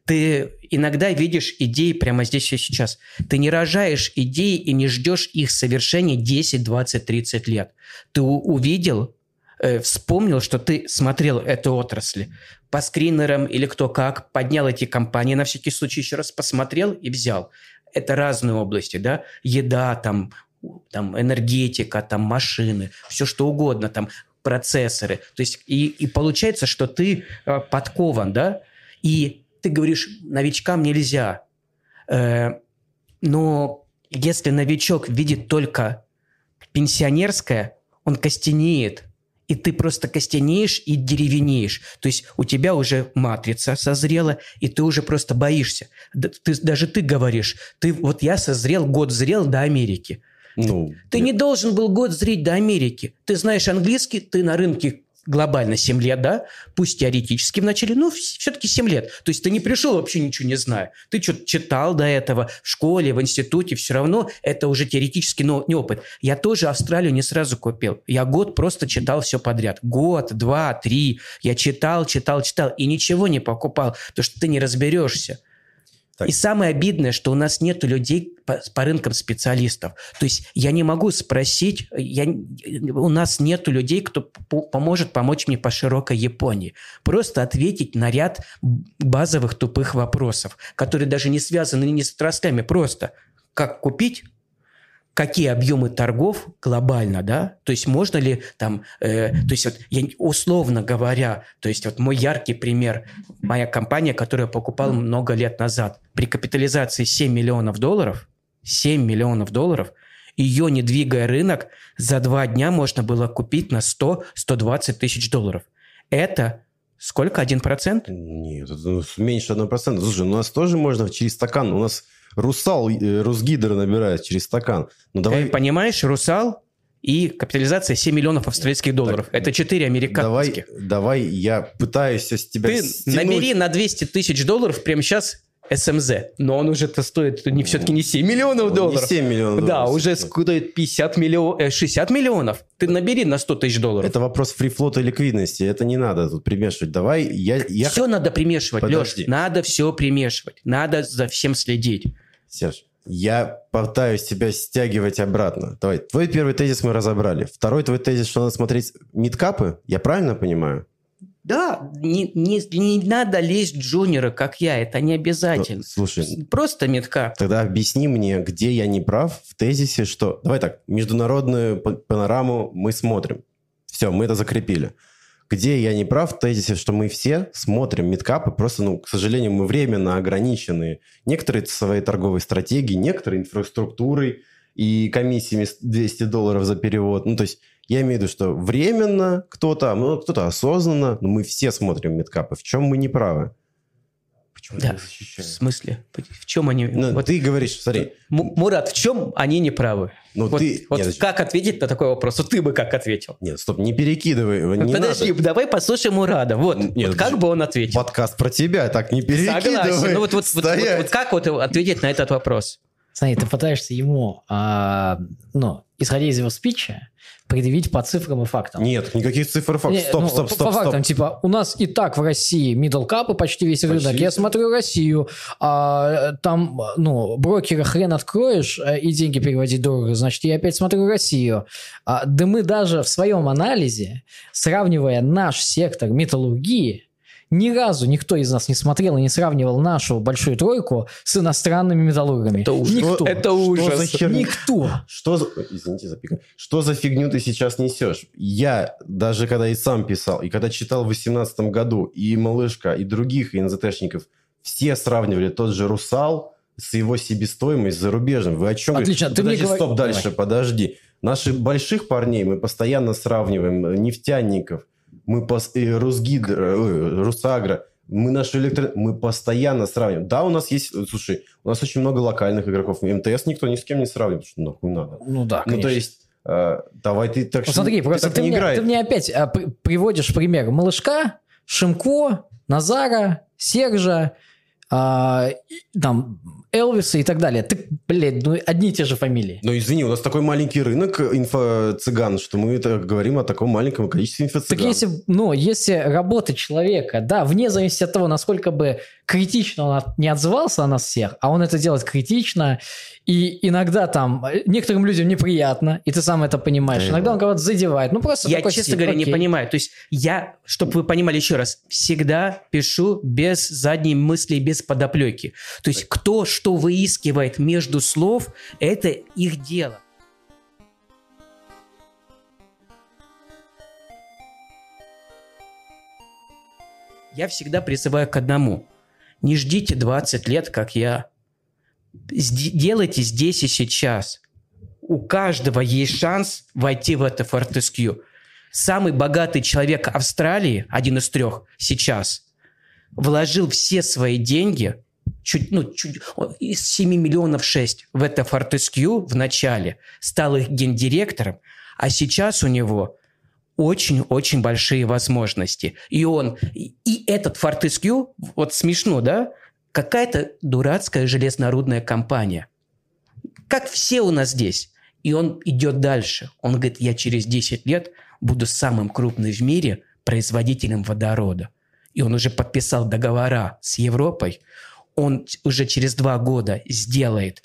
ты иногда видишь идеи прямо здесь и сейчас. Ты не рожаешь идеи и не ждешь их совершения 10, 20, 30 лет. Ты увидел, э, вспомнил, что ты смотрел эту отрасль по скринерам или кто как, поднял эти компании, на всякий случай еще раз посмотрел и взял. Это разные области, да? Еда, там, там энергетика, там машины, все что угодно, там процессоры. То есть и, и получается, что ты э, подкован, да? И ты говоришь, новичкам нельзя. Э, но если новичок видит только пенсионерское, он костенеет. И ты просто костенеешь и деревенеешь. То есть у тебя уже матрица созрела, и ты уже просто боишься. Да ты, даже ты говоришь, ты, вот я созрел, год зрел до Америки. Ну, Ты не должен был год зреть до Америки. Ты знаешь английский, ты на рынке глобально 7 лет, да? Пусть теоретически вначале, но все-таки 7 лет. То есть ты не пришел вообще ничего не зная. Ты что-то читал до этого в школе, в институте, все равно это уже теоретически но не опыт. Я тоже Австралию не сразу купил. Я год просто читал все подряд. Год, два, три. Я читал, читал, читал и ничего не покупал, потому что ты не разберешься. Так. И самое обидное, что у нас нет людей по, по рынкам специалистов. То есть я не могу спросить, я, у нас нет людей, кто по- поможет помочь мне по широкой Японии. Просто ответить на ряд базовых тупых вопросов, которые даже не связаны ни с отраслями. Просто как купить какие объемы торгов глобально, да, то есть можно ли там, э, то есть вот я условно говоря, то есть вот мой яркий пример, моя компания, которую я покупал много лет назад, при капитализации 7 миллионов долларов, 7 миллионов долларов, ее, не двигая рынок, за два дня можно было купить на 100-120 тысяч долларов. Это сколько? Один процент? Нет, это ну, меньше 1%. Слушай, у нас тоже можно через стакан. У нас Русал, э, Русгидро набирает через стакан. Ну давай, Э, Понимаешь, Русал и капитализация 7 миллионов австралийских долларов. Это 4 давай, американских. давай, я пытаюсь с тебя Ты стянуть. набери на 200 тысяч долларов прямо сейчас СМЗ. Но он уже-то стоит не, все-таки не 7 миллионов Не долларов. 7 миллионов Да, долларов, уже собственно. стоит 50 миллионов, 60 миллионов. Ты набери на 100 тысяч долларов. Это вопрос фрифлота и ликвидности. Это не надо тут примешивать. Давай, я... я... Все надо примешивать, Подожди. Леш. Надо все примешивать. Надо за всем следить. Серж, я пытаюсь тебя стягивать обратно. Давай, твой первый тезис мы разобрали. Второй твой тезис, что надо смотреть мидкапы. Я правильно понимаю? Да, не, не, не надо лезть джуниора, как я. Это не обязательно. Ну, Слушай, Просто метка. Тогда объясни мне, где я не прав в тезисе, что... Давай так, международную панораму мы смотрим. Все, мы это закрепили. Где я не прав в тезисе, что мы все смотрим мидкапы, просто, ну, к сожалению, мы временно ограничены. Некоторые своей торговой стратегией, некоторые инфраструктурой и комиссиями с 200 долларов за перевод. Ну, то есть я имею в виду, что временно кто-то, ну, кто-то осознанно, но мы все смотрим мидкапы. В чем мы не правы? Почему Да. я их В смысле? В чем они... Ну, вот, ты говоришь, смотри, М- Мурат, в чем они не правы? ну вот ты... вот Нет, как ответить на такой вопрос? Вот ты бы как ответил? Нет, стоп, не перекидывай не Подожди, надо. давай послушаем Мурада. Вот, Нет, вот как бы он ответил? Подкаст про тебя, так не перекидывай. Согласен. Ну вот, вот, вот, вот- вот как вот ответить на этот вопрос? Смотри, ты пытаешься ему, а, ну, исходя из его спича, предъявить по цифрам и фактам. Нет, никаких цифр и фактов. Стоп, ну, стоп, стоп, По стоп. фактам, типа, у нас и так в России middle cap и почти весь Почти рынок. Я смотрю Россию, а, там, ну, брокера хрен откроешь э, и деньги переводить дорого, значит, я опять смотрю Россию. А, да мы даже в своем анализе, сравнивая наш сектор металлургии, ни разу никто из нас не смотрел и не сравнивал нашу большую тройку с иностранными металлургами. Это ужас. Никто. Это Что ужас. за херня? Никто. Что за... Извините за пика. Что за фигню ты сейчас несешь? Я даже когда и сам писал, и когда читал в 2018 году, и Малышка, и других и НЗТшников, все сравнивали тот же «Русал» с его себестоимостью зарубежным. Вы о чем Отлично, говорите? ты мне Подожди, говори- стоп, дальше, Давай. подожди. Наших больших парней мы постоянно сравниваем, э, нефтяников, мы пос... э, ой, Русагро. Мы нашу электро... Мы постоянно сравниваем. Да, у нас есть... Слушай, у нас очень много локальных игроков. МТС никто ни с кем не сравнивает, что нахуй надо. Ну да, Ну, конечно. то есть, э, давай ты так Вот смотри, ты просто так ты, не мне, играй. ты мне опять а, при- приводишь пример Малышка, Шимко, Назара, Сержа, а, и, там, Элвиса и так далее. Ты, блядь, ну одни и те же фамилии. Но извини, у нас такой маленький рынок инфо-цыган, что мы это говорим о таком маленьком количестве Так инфо-цыган. если, ну, если работа человека, да, вне зависимости от того, насколько бы критично он от- не отзывался на нас всех, а он это делает критично, и иногда там некоторым людям неприятно, и ты сам это понимаешь. Да, иногда да. он кого-то задевает. Ну, просто Я, такой честно стиль, говоря, не окей. понимаю. То есть я, чтобы вы понимали еще раз, всегда пишу без задней мысли, без подоплеки. То есть кто что выискивает между слов, это их дело. Я всегда призываю к одному. Не ждите 20 лет, как я. Делайте здесь и сейчас. У каждого есть шанс войти в это Фортескью. Самый богатый человек Австралии, один из трех сейчас, вложил все свои деньги, чуть, ну, чуть, из 7 миллионов 6 в это Фортескью в начале, стал их гендиректором, а сейчас у него очень-очень большие возможности. И он, и этот Фортескью, вот смешно, да, какая-то дурацкая железнорудная компания. Как все у нас здесь. И он идет дальше. Он говорит, я через 10 лет буду самым крупным в мире производителем водорода. И он уже подписал договора с Европой. Он уже через два года сделает,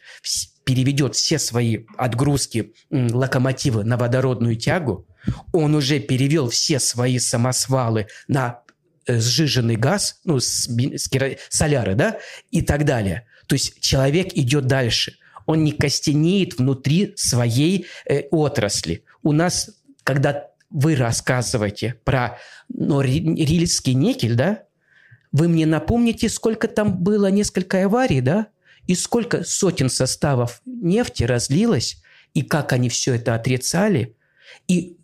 переведет все свои отгрузки локомотивы на водородную тягу. Он уже перевел все свои самосвалы на э, сжиженный газ, ну, с, с соляры, да, и так далее. То есть человек идет дальше. Он не костенеет внутри своей э, отрасли. У нас, когда вы рассказываете про ну, ри- рильский никель, да, вы мне напомните, сколько там было несколько аварий, да, и сколько сотен составов нефти разлилось, и как они все это отрицали, и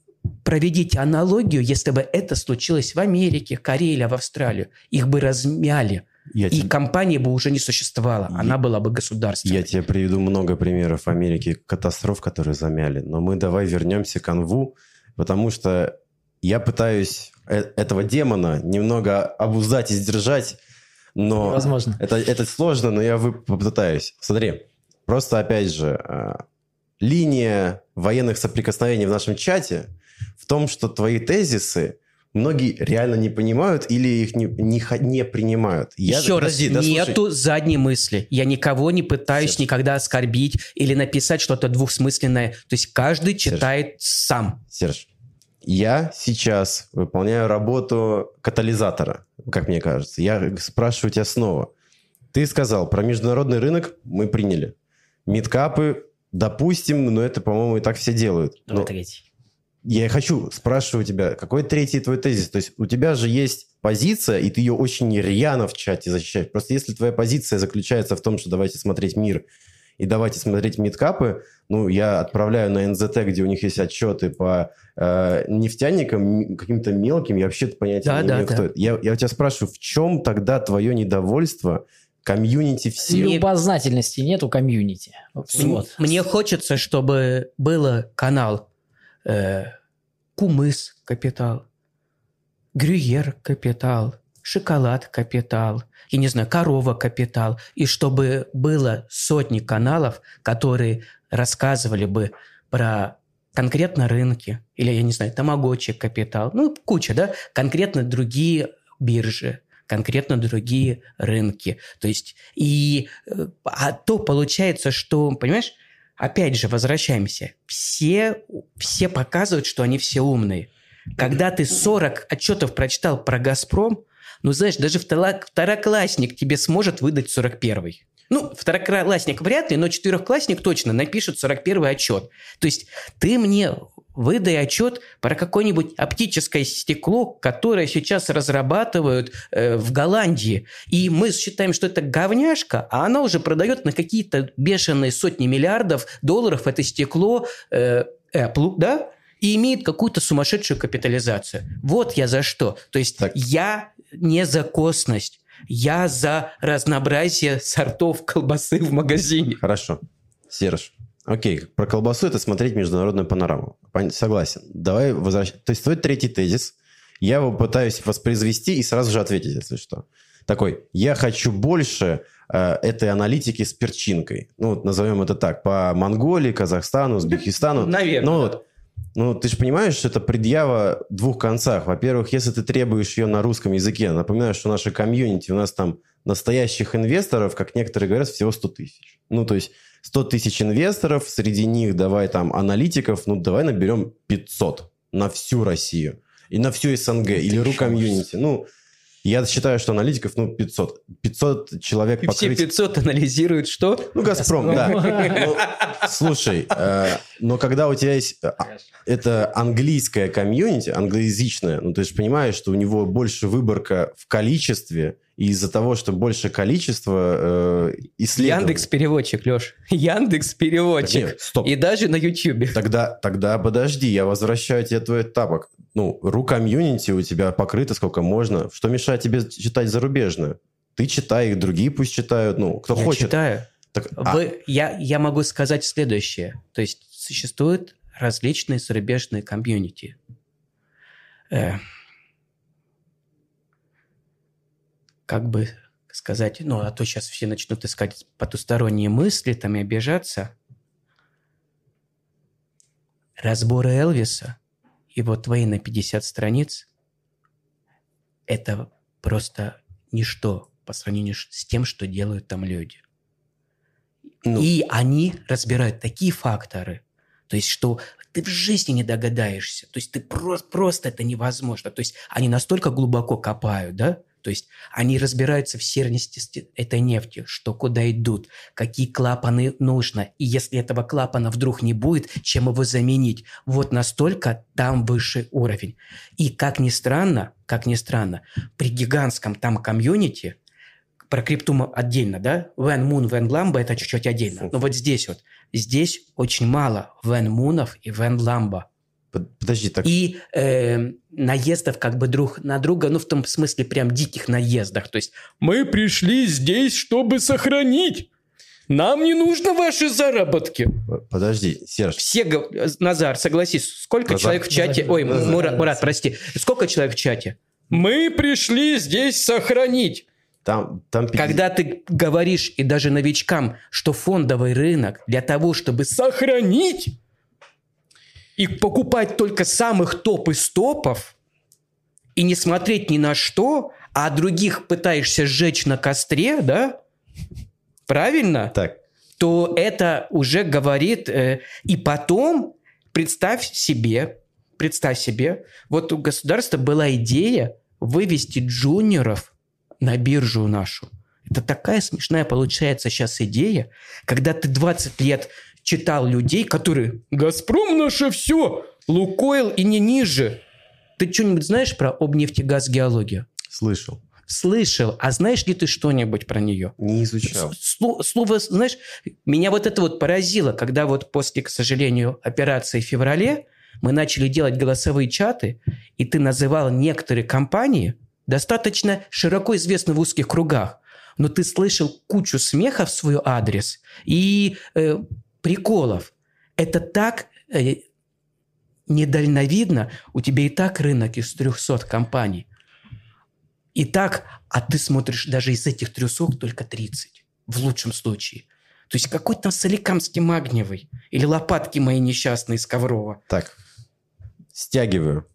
проведите аналогию, если бы это случилось в Америке, Корее или в Австралию. Их бы размяли, Я и тебе- компания бы уже не существовала. Она была бы государственной. Я тебе приведу много примеров Америки катастроф, которые замяли. Но мы давай вернемся к Анву, потому что я пытаюсь э- этого демона немного обуздать и сдержать, но Возможно. это, это сложно, но я попытаюсь. Смотри, просто опять же, э, линия военных соприкосновений в нашем чате в том, что твои тезисы многие реально не понимают или их не, не, не принимают. Я- Еще подожди, раз, да слушай. нету задней мысли. Я никого не пытаюсь Серж. никогда оскорбить или написать что-то двухсмысленное. То есть каждый читает сам. Серж, я сейчас выполняю работу катализатора, как мне кажется. Я спрашиваю тебя снова. Ты сказал, про международный рынок мы приняли. Мидкапы, допустим, но это, по-моему, и так все делают. Давай Но третий. я хочу спрашивать тебя, какой третий твой тезис? То есть у тебя же есть позиция, и ты ее очень рьяно в чате защищаешь. Просто если твоя позиция заключается в том, что давайте смотреть мир и давайте смотреть мидкапы, ну, я отправляю на НЗТ, где у них есть отчеты по э, нефтяникам, каким-то мелким, я вообще понятия Да, не да, имею, да. кто это. Я, я у тебя спрашиваю, в чем тогда твое недовольство комьюнити все? Любознательности нету комьюнити. Мне, Вот. мне хочется, чтобы было канал э, Кумыс Капитал, Грюер Капитал, Шоколад Капитал, я не знаю, Корова Капитал, и чтобы было сотни каналов, которые рассказывали бы про конкретно рынки, или, я не знаю, Тамагочи Капитал, ну, куча, да, конкретно другие биржи, конкретно другие рынки. То есть, и э, а то получается, что, понимаешь, опять же, возвращаемся. Все, все показывают, что они все умные. Когда ты 40 отчетов прочитал про «Газпром», ну, знаешь, даже второклассник тебе сможет выдать 41-й. Ну, второклассник вряд ли, но четырехклассник точно напишет 41-й отчет. То есть ты мне выдай отчет про какое-нибудь оптическое стекло, которое сейчас разрабатывают э, в Голландии. И мы считаем, что это говняшка, а она уже продает на какие-то бешеные сотни миллиардов долларов это стекло э, Apple, да? И имеет какую-то сумасшедшую капитализацию. Вот я за что. То есть Так. я не за косность, я за разнообразие сортов колбасы в магазине. Хорошо. Серж. Окей, про колбасу это смотреть международную панораму. Согласен. Давай возвращать. То есть твой третий тезис, я его пытаюсь воспроизвести и сразу же ответить, если что. Такой, я хочу больше э, этой аналитики с перчинкой. Ну, вот назовем это так. По Монголии, Казахстану, Узбекистану. [laughs] Наверное. Ну, вот, ну, ты же понимаешь, что это предъява в двух концах. Во-первых, если ты требуешь ее на русском языке, напоминаю, что наша комьюнити, у нас там настоящих инвесторов, как некоторые говорят, всего 100 тысяч. Ну, то есть 100 тысяч инвесторов, среди них давай там аналитиков, ну, давай наберем 500 на всю Россию. И на всю СНГ, или РУ комьюнити. Ну, я считаю, что аналитиков, ну, 500. 500 человек И все покрыть... 500 анализируют что? Ну, Газпром, да. Ну, слушай, э, но когда у тебя есть... а, Это английское комьюнити, англоязычное, ну, ты же понимаешь, что у него больше выборка в количестве, и из-за того, что больше количества э, исследований... Яндекс переводчик, Леш. [laughs] Яндекс переводчик. Нет, стоп. И даже на Ютьюбе. Тогда, тогда подожди, я возвращаю тебе твой тапок. Ну, ру комьюнити у тебя покрыто сколько можно. Что мешает тебе читать зарубежную? Ты читай, их другие пусть читают. Ну, кто Я хочет. читаю. Так, а, Вы- я, я могу сказать следующее. То есть существуют различные зарубежные комьюнити. Э, как бы сказать, ну, а то сейчас все начнут искать потусторонние мысли там и обижаться. Разборы Элвиса вот твои на 50 страниц – это просто ничто по сравнению с тем, что делают там люди. ну, И они разбирают такие факторы, то есть, что ты в жизни не догадаешься. То есть, ты просто, просто это невозможно. То есть, они настолько глубоко копают, да? То есть, они разбираются в серности этой нефти, что куда идут, какие клапаны нужно. И если этого клапана вдруг не будет, чем его заменить? Вот настолько там высший уровень. И как ни странно, как ни странно, при гигантском там комьюнити, про крипту мы отдельно, да? Вен Мун, Вен Ламба это чуть-чуть отдельно. Но вот здесь вот, здесь очень мало Вен Мунов и Вен Ламба. Под- подожди, так И э, наездов как бы друг на друга, ну в том смысле прям диких наездах. То есть мы пришли здесь, чтобы сохранить. Нам не нужно ваши заработки. подожди, Серж. Все, э, Назар, согласись, сколько Назар. человек в чате... Ой, Назар. Мурат, Мурат, прости. Сколько человек в чате? Мы пришли здесь сохранить. Там, там 50 Когда ты говоришь и даже новичкам, что фондовый рынок для того, чтобы сохранить и покупать только самых топ из топов, и не смотреть ни на что, а других пытаешься сжечь на костре, да? Правильно? Так, то это уже говорит... э, и потом представь себе, представь себе, вот у государства была идея вывести джуниоров на биржу нашу. Это такая смешная получается сейчас идея, когда ты 20 лет читал людей, которые «Газпром наше все! Лукойл и не ниже!» Ты что-нибудь знаешь про обнефтегаз геологию? слышал. Слышал. А знаешь ли ты что-нибудь про нее? Не изучал. Сло- Слово, знаешь, меня вот это вот поразило, когда вот после, к сожалению, операции в феврале мы начали делать голосовые чаты, и ты называл некоторые компании достаточно широко известны в узких кругах, но ты слышал кучу смеха в свой адрес и э, приколов. Это так э, недальновидно. У тебя и так рынок из 300 компаний. И так, а ты смотришь даже из этих 300 только 30, в лучшем случае. То есть какой там соликамский магниевый или лопатки мои несчастные из Коврова. Так, стягиваю.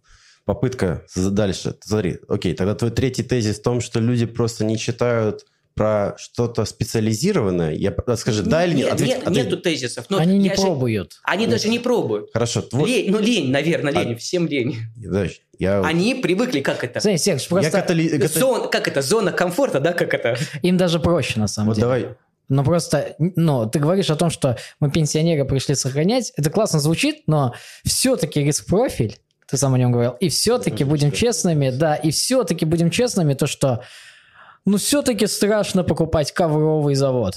Попытка дальше. Смотри, окей, тогда твой третий тезис в том, что люди просто не читают про что-то специализированное. Я, а, скажи, да или нет? Ответь- нет- ответь. Нету тезисов. Но Они не я же- пробуют. Они даже не пробуют. Хорошо, твой... Лень, ну лень, наверное, А- лень, всем лень. Подожди, я... Они привыкли, как это? Знаете, Серж, я просто катали- ката- Зон, как это? Зона комфорта, да, как это? им даже проще на самом Вот деле. давай, Но просто, ну, ты говоришь о том, что мы пенсионеры пришли сохранять. Это классно звучит, но все-таки риск-профиль, ты сам о нем говорил, и все-таки Ну, будем честными, да, и все-таки будем честными, то что, ну, все-таки страшно покупать ковровый завод.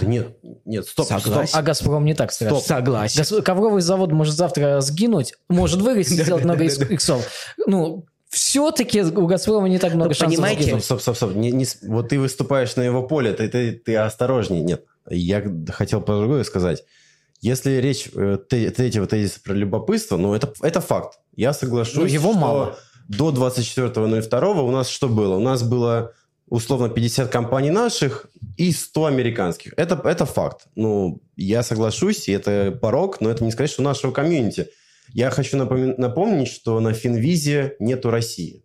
Да нет, нет, стоп, Согласен. стоп. А «Газпром» не так страшно. Согласен. Газ- Ковровый завод может завтра сгинуть, может вырасти, сделать много икс- иксов. Ну, все-таки у «Газпрома» не так много Ну, шансов понимаете, сгинуть. Стоп, стоп, стоп. Не- не вот ты выступаешь на его поле, ты, ты, ты осторожней. Нет, я хотел по другое сказать. Если речь э, третьего тезиса про любопытство, ну, это, это факт. Я соглашусь, Ну, его что мало. до 24.02 у нас что было? У нас было условно 50 компаний наших и 100 американских. Это, это факт. Ну, я соглашусь, и это порог, но это не сказать, что нашего комьюнити. Я хочу напоми- напомнить, что на Финвизе нету России.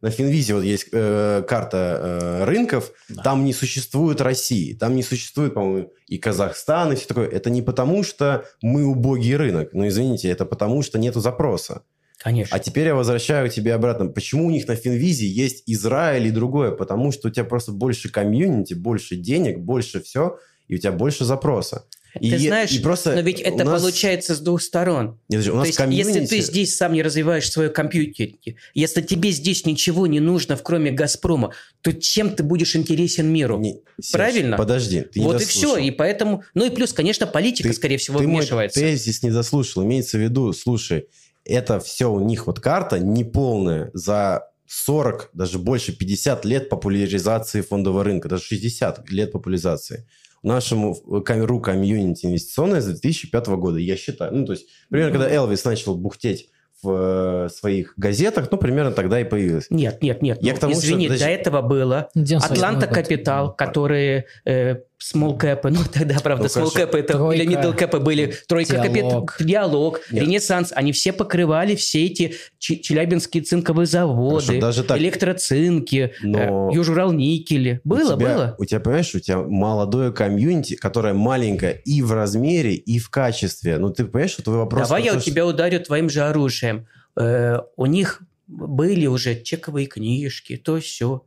На Финвизе вот есть э, карта э, рынков, Да. там не существует России, там не существует, по-моему, и Казахстан, и все такое. Это не потому, что мы убогий рынок, но извините, это потому, что нету запроса. Конечно. А теперь я возвращаю тебе обратно. Почему у них на Финвизе есть Израиль и другое? Потому что у тебя просто больше комьюнити, больше денег, больше все, и у тебя больше запроса. И, Ты знаешь, и просто но ведь это нас- получается с двух сторон. Нет, у То нас есть, комьюнити... если ты здесь сам не развиваешь свое компьютер, если тебе здесь ничего не нужно, кроме «Газпрома», то чем ты будешь интересен миру? Не, Серж, Правильно? Подожди, ты не вот и дослушал. все. И поэтому... Ну и плюс, конечно, политика, Ты- скорее всего, Ты вмешивается. тезис не заслушал. Имеется в виду, слушай, это все у них вот карта неполная за 40, даже больше 50 лет популяризации фондового рынка, даже 60 лет популяризации. Нашему камеру комьюнити инвестиционное с 2005 года, я считаю. Ну, то есть, примерно, когда Элвис начал бухтеть в э, своих газетах, ну, примерно тогда и появилось. Нет, нет, нет. Я ну, к тому, что- извини, подожди. до этого было 98 Атланта. Капитал, которые э, small cap, ну [laughs] тогда, правда, Ну, small cap это, Тройка. или middle cap были, тройка Диалог. капитал, диалог, Нет. ренессанс, они все покрывали все эти Ч- челябинские цинковые заводы, Хорошо, даже так. электроцинки, Но- э, Южурал никели. Было, у тебя, было. У тебя, понимаешь, у тебя молодое комьюнити, которое маленькое и в размере, и в качестве. Ну, ты понимаешь, что твой вопрос... Давай я у тебя ударю твоим же оружием. Э, у них были уже чековые книжки, то все.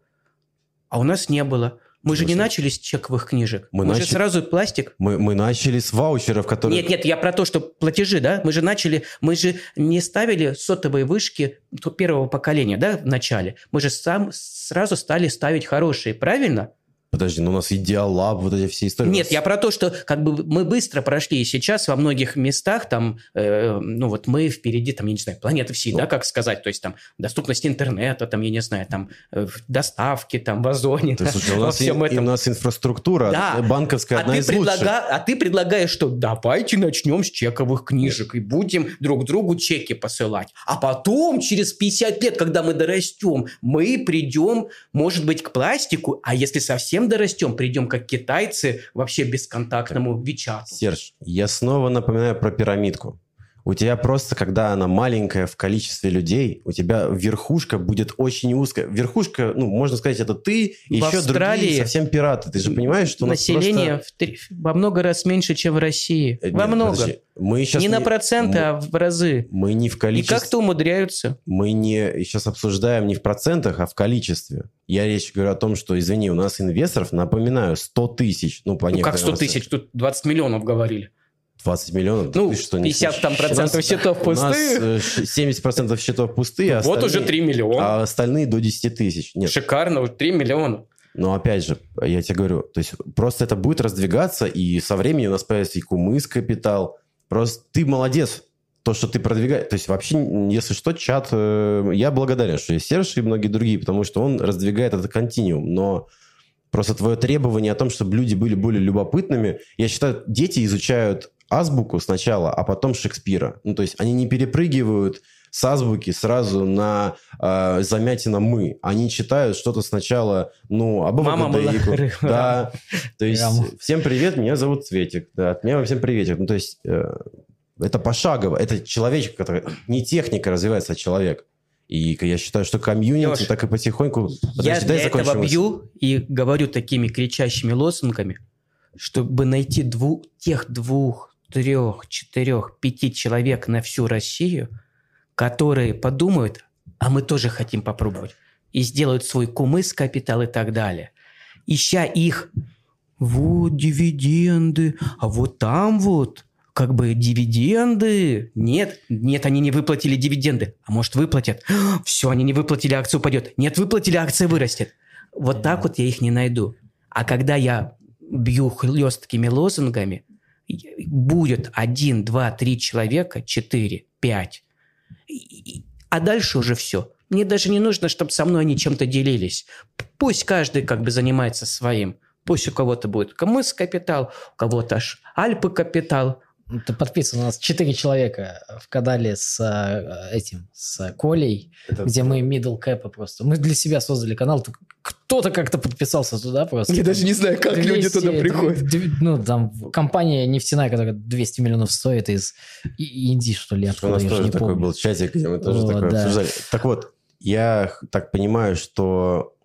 А у нас не было. Мы же не начали с чековых книжек. Мы Мы, же начали- сразу пластик. Мы, мы начали с ваучеров, которые... Нет, нет, я про то, что платежи, да? Мы же начали, мы же не ставили сотовые вышки первого поколения, да, в начале. Мы же сам сразу стали ставить хорошие, правильно? Подожди, ну у нас идеалаб, вот эти все истории. Нет, я про то, что как бы мы быстро прошли, и сейчас во многих местах там, э, ну вот мы впереди, там, я не знаю, планеты всей, Ну. да, как сказать, то есть там доступность интернета, там, я не знаю, там э, доставки, там в Озоне, Ты, да, [laughs] слушай, у во нас, всем и- этом. и у нас инфраструктура Да. банковская А одна из лучших. предлага- а ты предлагаешь, что давайте начнем с чековых книжек и будем друг другу чеки посылать. А потом, через 50 лет, когда мы дорастем, мы придем, может быть, к пластику, а если совсем дорастем, придем как китайцы вообще бесконтактному Вичату. Серж, я снова напоминаю про пирамидку. У тебя просто, когда она маленькая в количестве людей, у тебя верхушка будет очень узкая. Верхушка, ну, можно сказать, это ты и В еще Австралии другие совсем пираты. Ты же понимаешь, что Население просто- в три- во много раз меньше, чем в России. Э, Во нет, много. подожди. Мы сейчас не на проценты, мы- а в разы. Мы не в И количестве... как-то умудряются. мы не сейчас обсуждаем не в процентах, а в количестве. Я речь говорю о том, что, извини, у нас инвесторов, напоминаю, 100 тысяч. Ну, по Ну, как некоторым 100 тысяч? Тут 20 миллионов говорили. 20 миллионов? Ну, Ты что, не 50 там слышишь? процентов У нас- счетов У нас пустые. э, ш- 70 процентов счетов пустые, а Вот уже остальные- 3 миллиона. А остальные до 10 тысяч. Нет, Шикарно, уже 3 миллиона. но опять же, я тебе говорю, то есть просто это будет раздвигаться, и со временем у нас появится и кумыс капитал. Просто ты молодец, то, что ты продвигаешь. То есть вообще, если что, чат, э, я благодарен, что есть Серж и многие другие, потому что он раздвигает этот континуум. Но просто твое требование о том, чтобы люди были более любопытными, я считаю, дети изучают азбуку сначала, а потом Шекспира. Ну, то есть они не перепрыгивают с азбуки сразу на э, замятина мы. Они читают что-то сначала, ну, об Мама была. Да. То есть, Прямо. всем привет, меня зовут Цветик. Да, от меня всем приветик. Ну, то есть, э, это пошагово. Это человечек, который... Не техника развивается, а человек. И я считаю, что комьюнити Лёш, так и потихоньку... Я Подожди, для этого мысль. бью и говорю такими кричащими лозунгами, чтобы найти дву- тех двух, трех, четырех, пяти человек на всю Россию, которые подумают, а мы тоже хотим попробовать, и сделают свой кумыс, капитал и так далее. Ища их, вот дивиденды, а вот там вот как бы дивиденды. Нет, нет, они не выплатили дивиденды. А может, выплатят. [gasps] Все, они не выплатили, акция упадет. Нет, выплатили, акция вырастет. Вот так вот я их не найду. А когда я бью хлесткими лозунгами, будет один, два, три человека, четыре, пять. А дальше уже все. Мне даже не нужно, чтобы со мной они чем-то делились. Пусть каждый как бы занимается своим. Пусть у кого-то будет Камыс капитал, у кого-то аж Альпы капитал, ты подписан, у нас четыре человека в канале с э, этим, с Колей, Это... где мы middle cap просто. Мы для себя создали канал, кто-то как-то подписался туда просто. Я даже не знаю, как 200, люди туда приходят. Ну, там компания нефтяная, которая 200 миллионов стоит из Индии, что ли, откуда, У нас тоже такой помню. был чатик, где мы тоже вот, такое да. обсуждали. Так вот, я так понимаю, что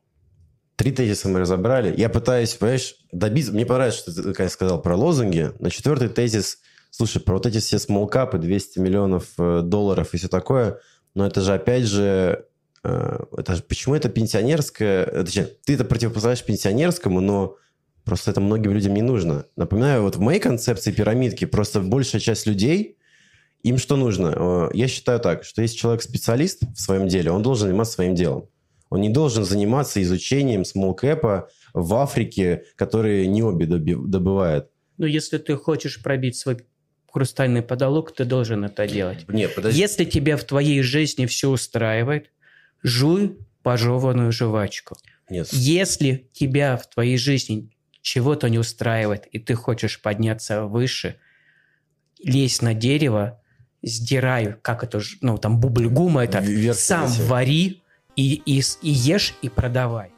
Три тезиса мы разобрали. Я пытаюсь, понимаешь, добиться... Мне понравилось, что ты, как сказал, про лозунги. На четвертый тезис – Слушай, про вот эти все смолкапы, 200 миллионов э, долларов и все такое, но это же опять же, э, это же, почему это пенсионерское, э, точнее, ты это противопоставляешь пенсионерскому, но просто это многим людям не нужно. Напоминаю, вот в моей концепции пирамидки просто большая часть людей, им что нужно? Я считаю так, что если человек специалист в своем деле, он должен заниматься своим делом. Он не должен заниматься изучением смолкэпа в Африке, который не обе добывает. Ну, если ты хочешь пробить свой хрустальный потолок, ты должен это делать. Нет, подожди. Если тебя в твоей жизни все устраивает, жуй пожеванную жвачку. Нет. Если тебя в твоей жизни чего-то не устраивает, и ты хочешь подняться выше, лезь на дерево, сдирай, как это, ну, там, бубль гума, это Вверх сам вари и, и, и ешь, и продавай.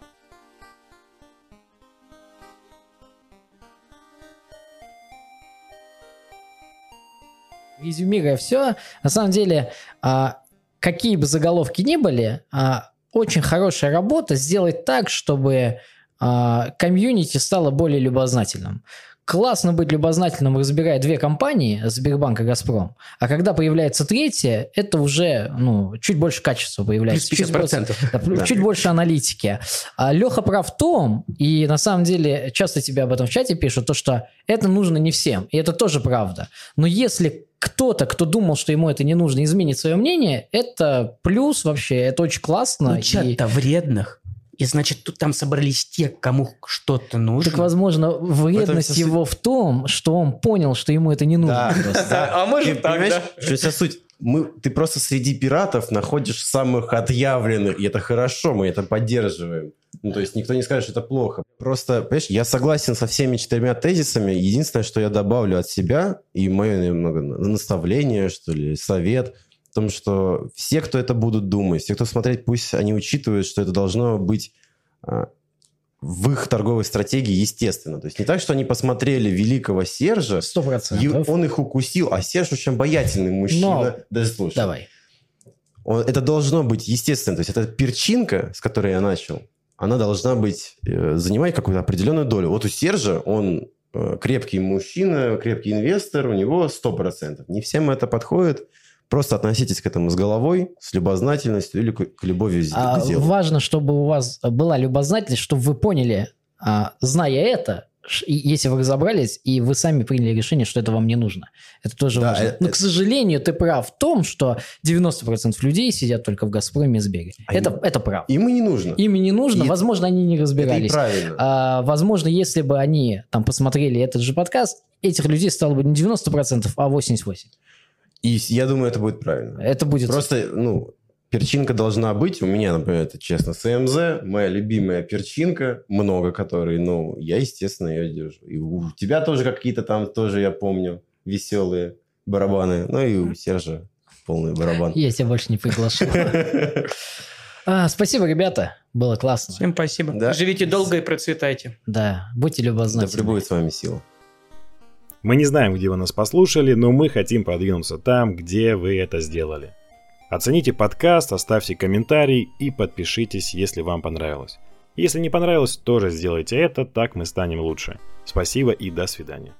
Резюмируя все, на самом деле, а, какие бы заголовки ни были, а, очень хорошая работа сделать так, чтобы а, комьюнити стало более любознательным классно быть любознательным, разбирая две компании, Сбербанк и Газпром, а когда появляется третья, это уже ну, чуть больше качества появляется. Плюс 50%. Чуть, больше, да, да. чуть больше аналитики. А Леха прав в том, и на самом деле часто тебе об этом в чате пишут, то, что это нужно не всем, и это тоже правда. Но если кто-то, кто думал, что ему это не нужно, изменит свое мнение, это плюс вообще, это очень классно. Ну, чат-то и... вредных. И значит, тут там собрались те, кому что-то нужно. Так, возможно, вредность в его в том, что он понял, что ему это не нужно. [laughs] А может так, да? Что вся суть? Мы, ты просто среди пиратов находишь самых отъявленных, и это хорошо, мы это поддерживаем. Ну, то есть никто не скажет, что это плохо. Просто, понимаешь, я согласен со всеми четырьмя тезисами. Единственное, что я добавлю от себя, и мое немного наставление, что ли, совет – в том, что все, кто это будут думать, все, кто смотреть, пусть они учитывают, что это должно быть а, в их торговой стратегии естественно. То есть не так, что они посмотрели великого Сержа, 100%. И он их укусил, а Серж очень обаятельный мужчина. Но... Даже слушай. Давай. Он, это должно быть естественно. То есть эта перчинка, с которой я начал, она должна быть, э, занимать какую-то определенную долю. Вот у Сержа он э, крепкий мужчина, крепкий инвестор, у него 100%. Не всем это подходит. Просто относитесь к этому с головой, с любознательностью или к, любови а к делу. Важно, чтобы у вас была любознательность, чтобы вы поняли, а, зная это, если вы разобрались, и вы сами приняли решение, что это вам не нужно. Это тоже да, важно. Это, Но, к сожалению, ты прав в том, что 90% людей сидят только в «Газпроме» и «Сбере». А это, им, это прав. Им и не нужно. Им и не нужно. И возможно, они не разбирались. Это правильно. А, возможно, если бы они там посмотрели этот же подкаст, этих людей стало бы не 90%, а 88%. И я думаю, это будет правильно. Это будет... Просто, ну, перчинка должна быть. У меня, например, это честно, СМЗ, моя любимая перчинка, много которой, ну, я, естественно, ее держу. И у тебя тоже какие-то там тоже, я помню, веселые барабаны. Ну, и у Сержа полный барабан. Я тебя больше не приглашал. [laughs] А, спасибо, ребята. Было классно. Всем спасибо. Живите долго и процветайте. Да, будьте любознательны. Да пребудет с вами сила. Мы не знаем, где вы нас послушали, но мы хотим продвинуться там, где вы это сделали. Оцените подкаст, оставьте комментарий и подпишитесь, если вам понравилось. Если не понравилось, тоже сделайте это, так мы станем лучше. Спасибо и до свидания.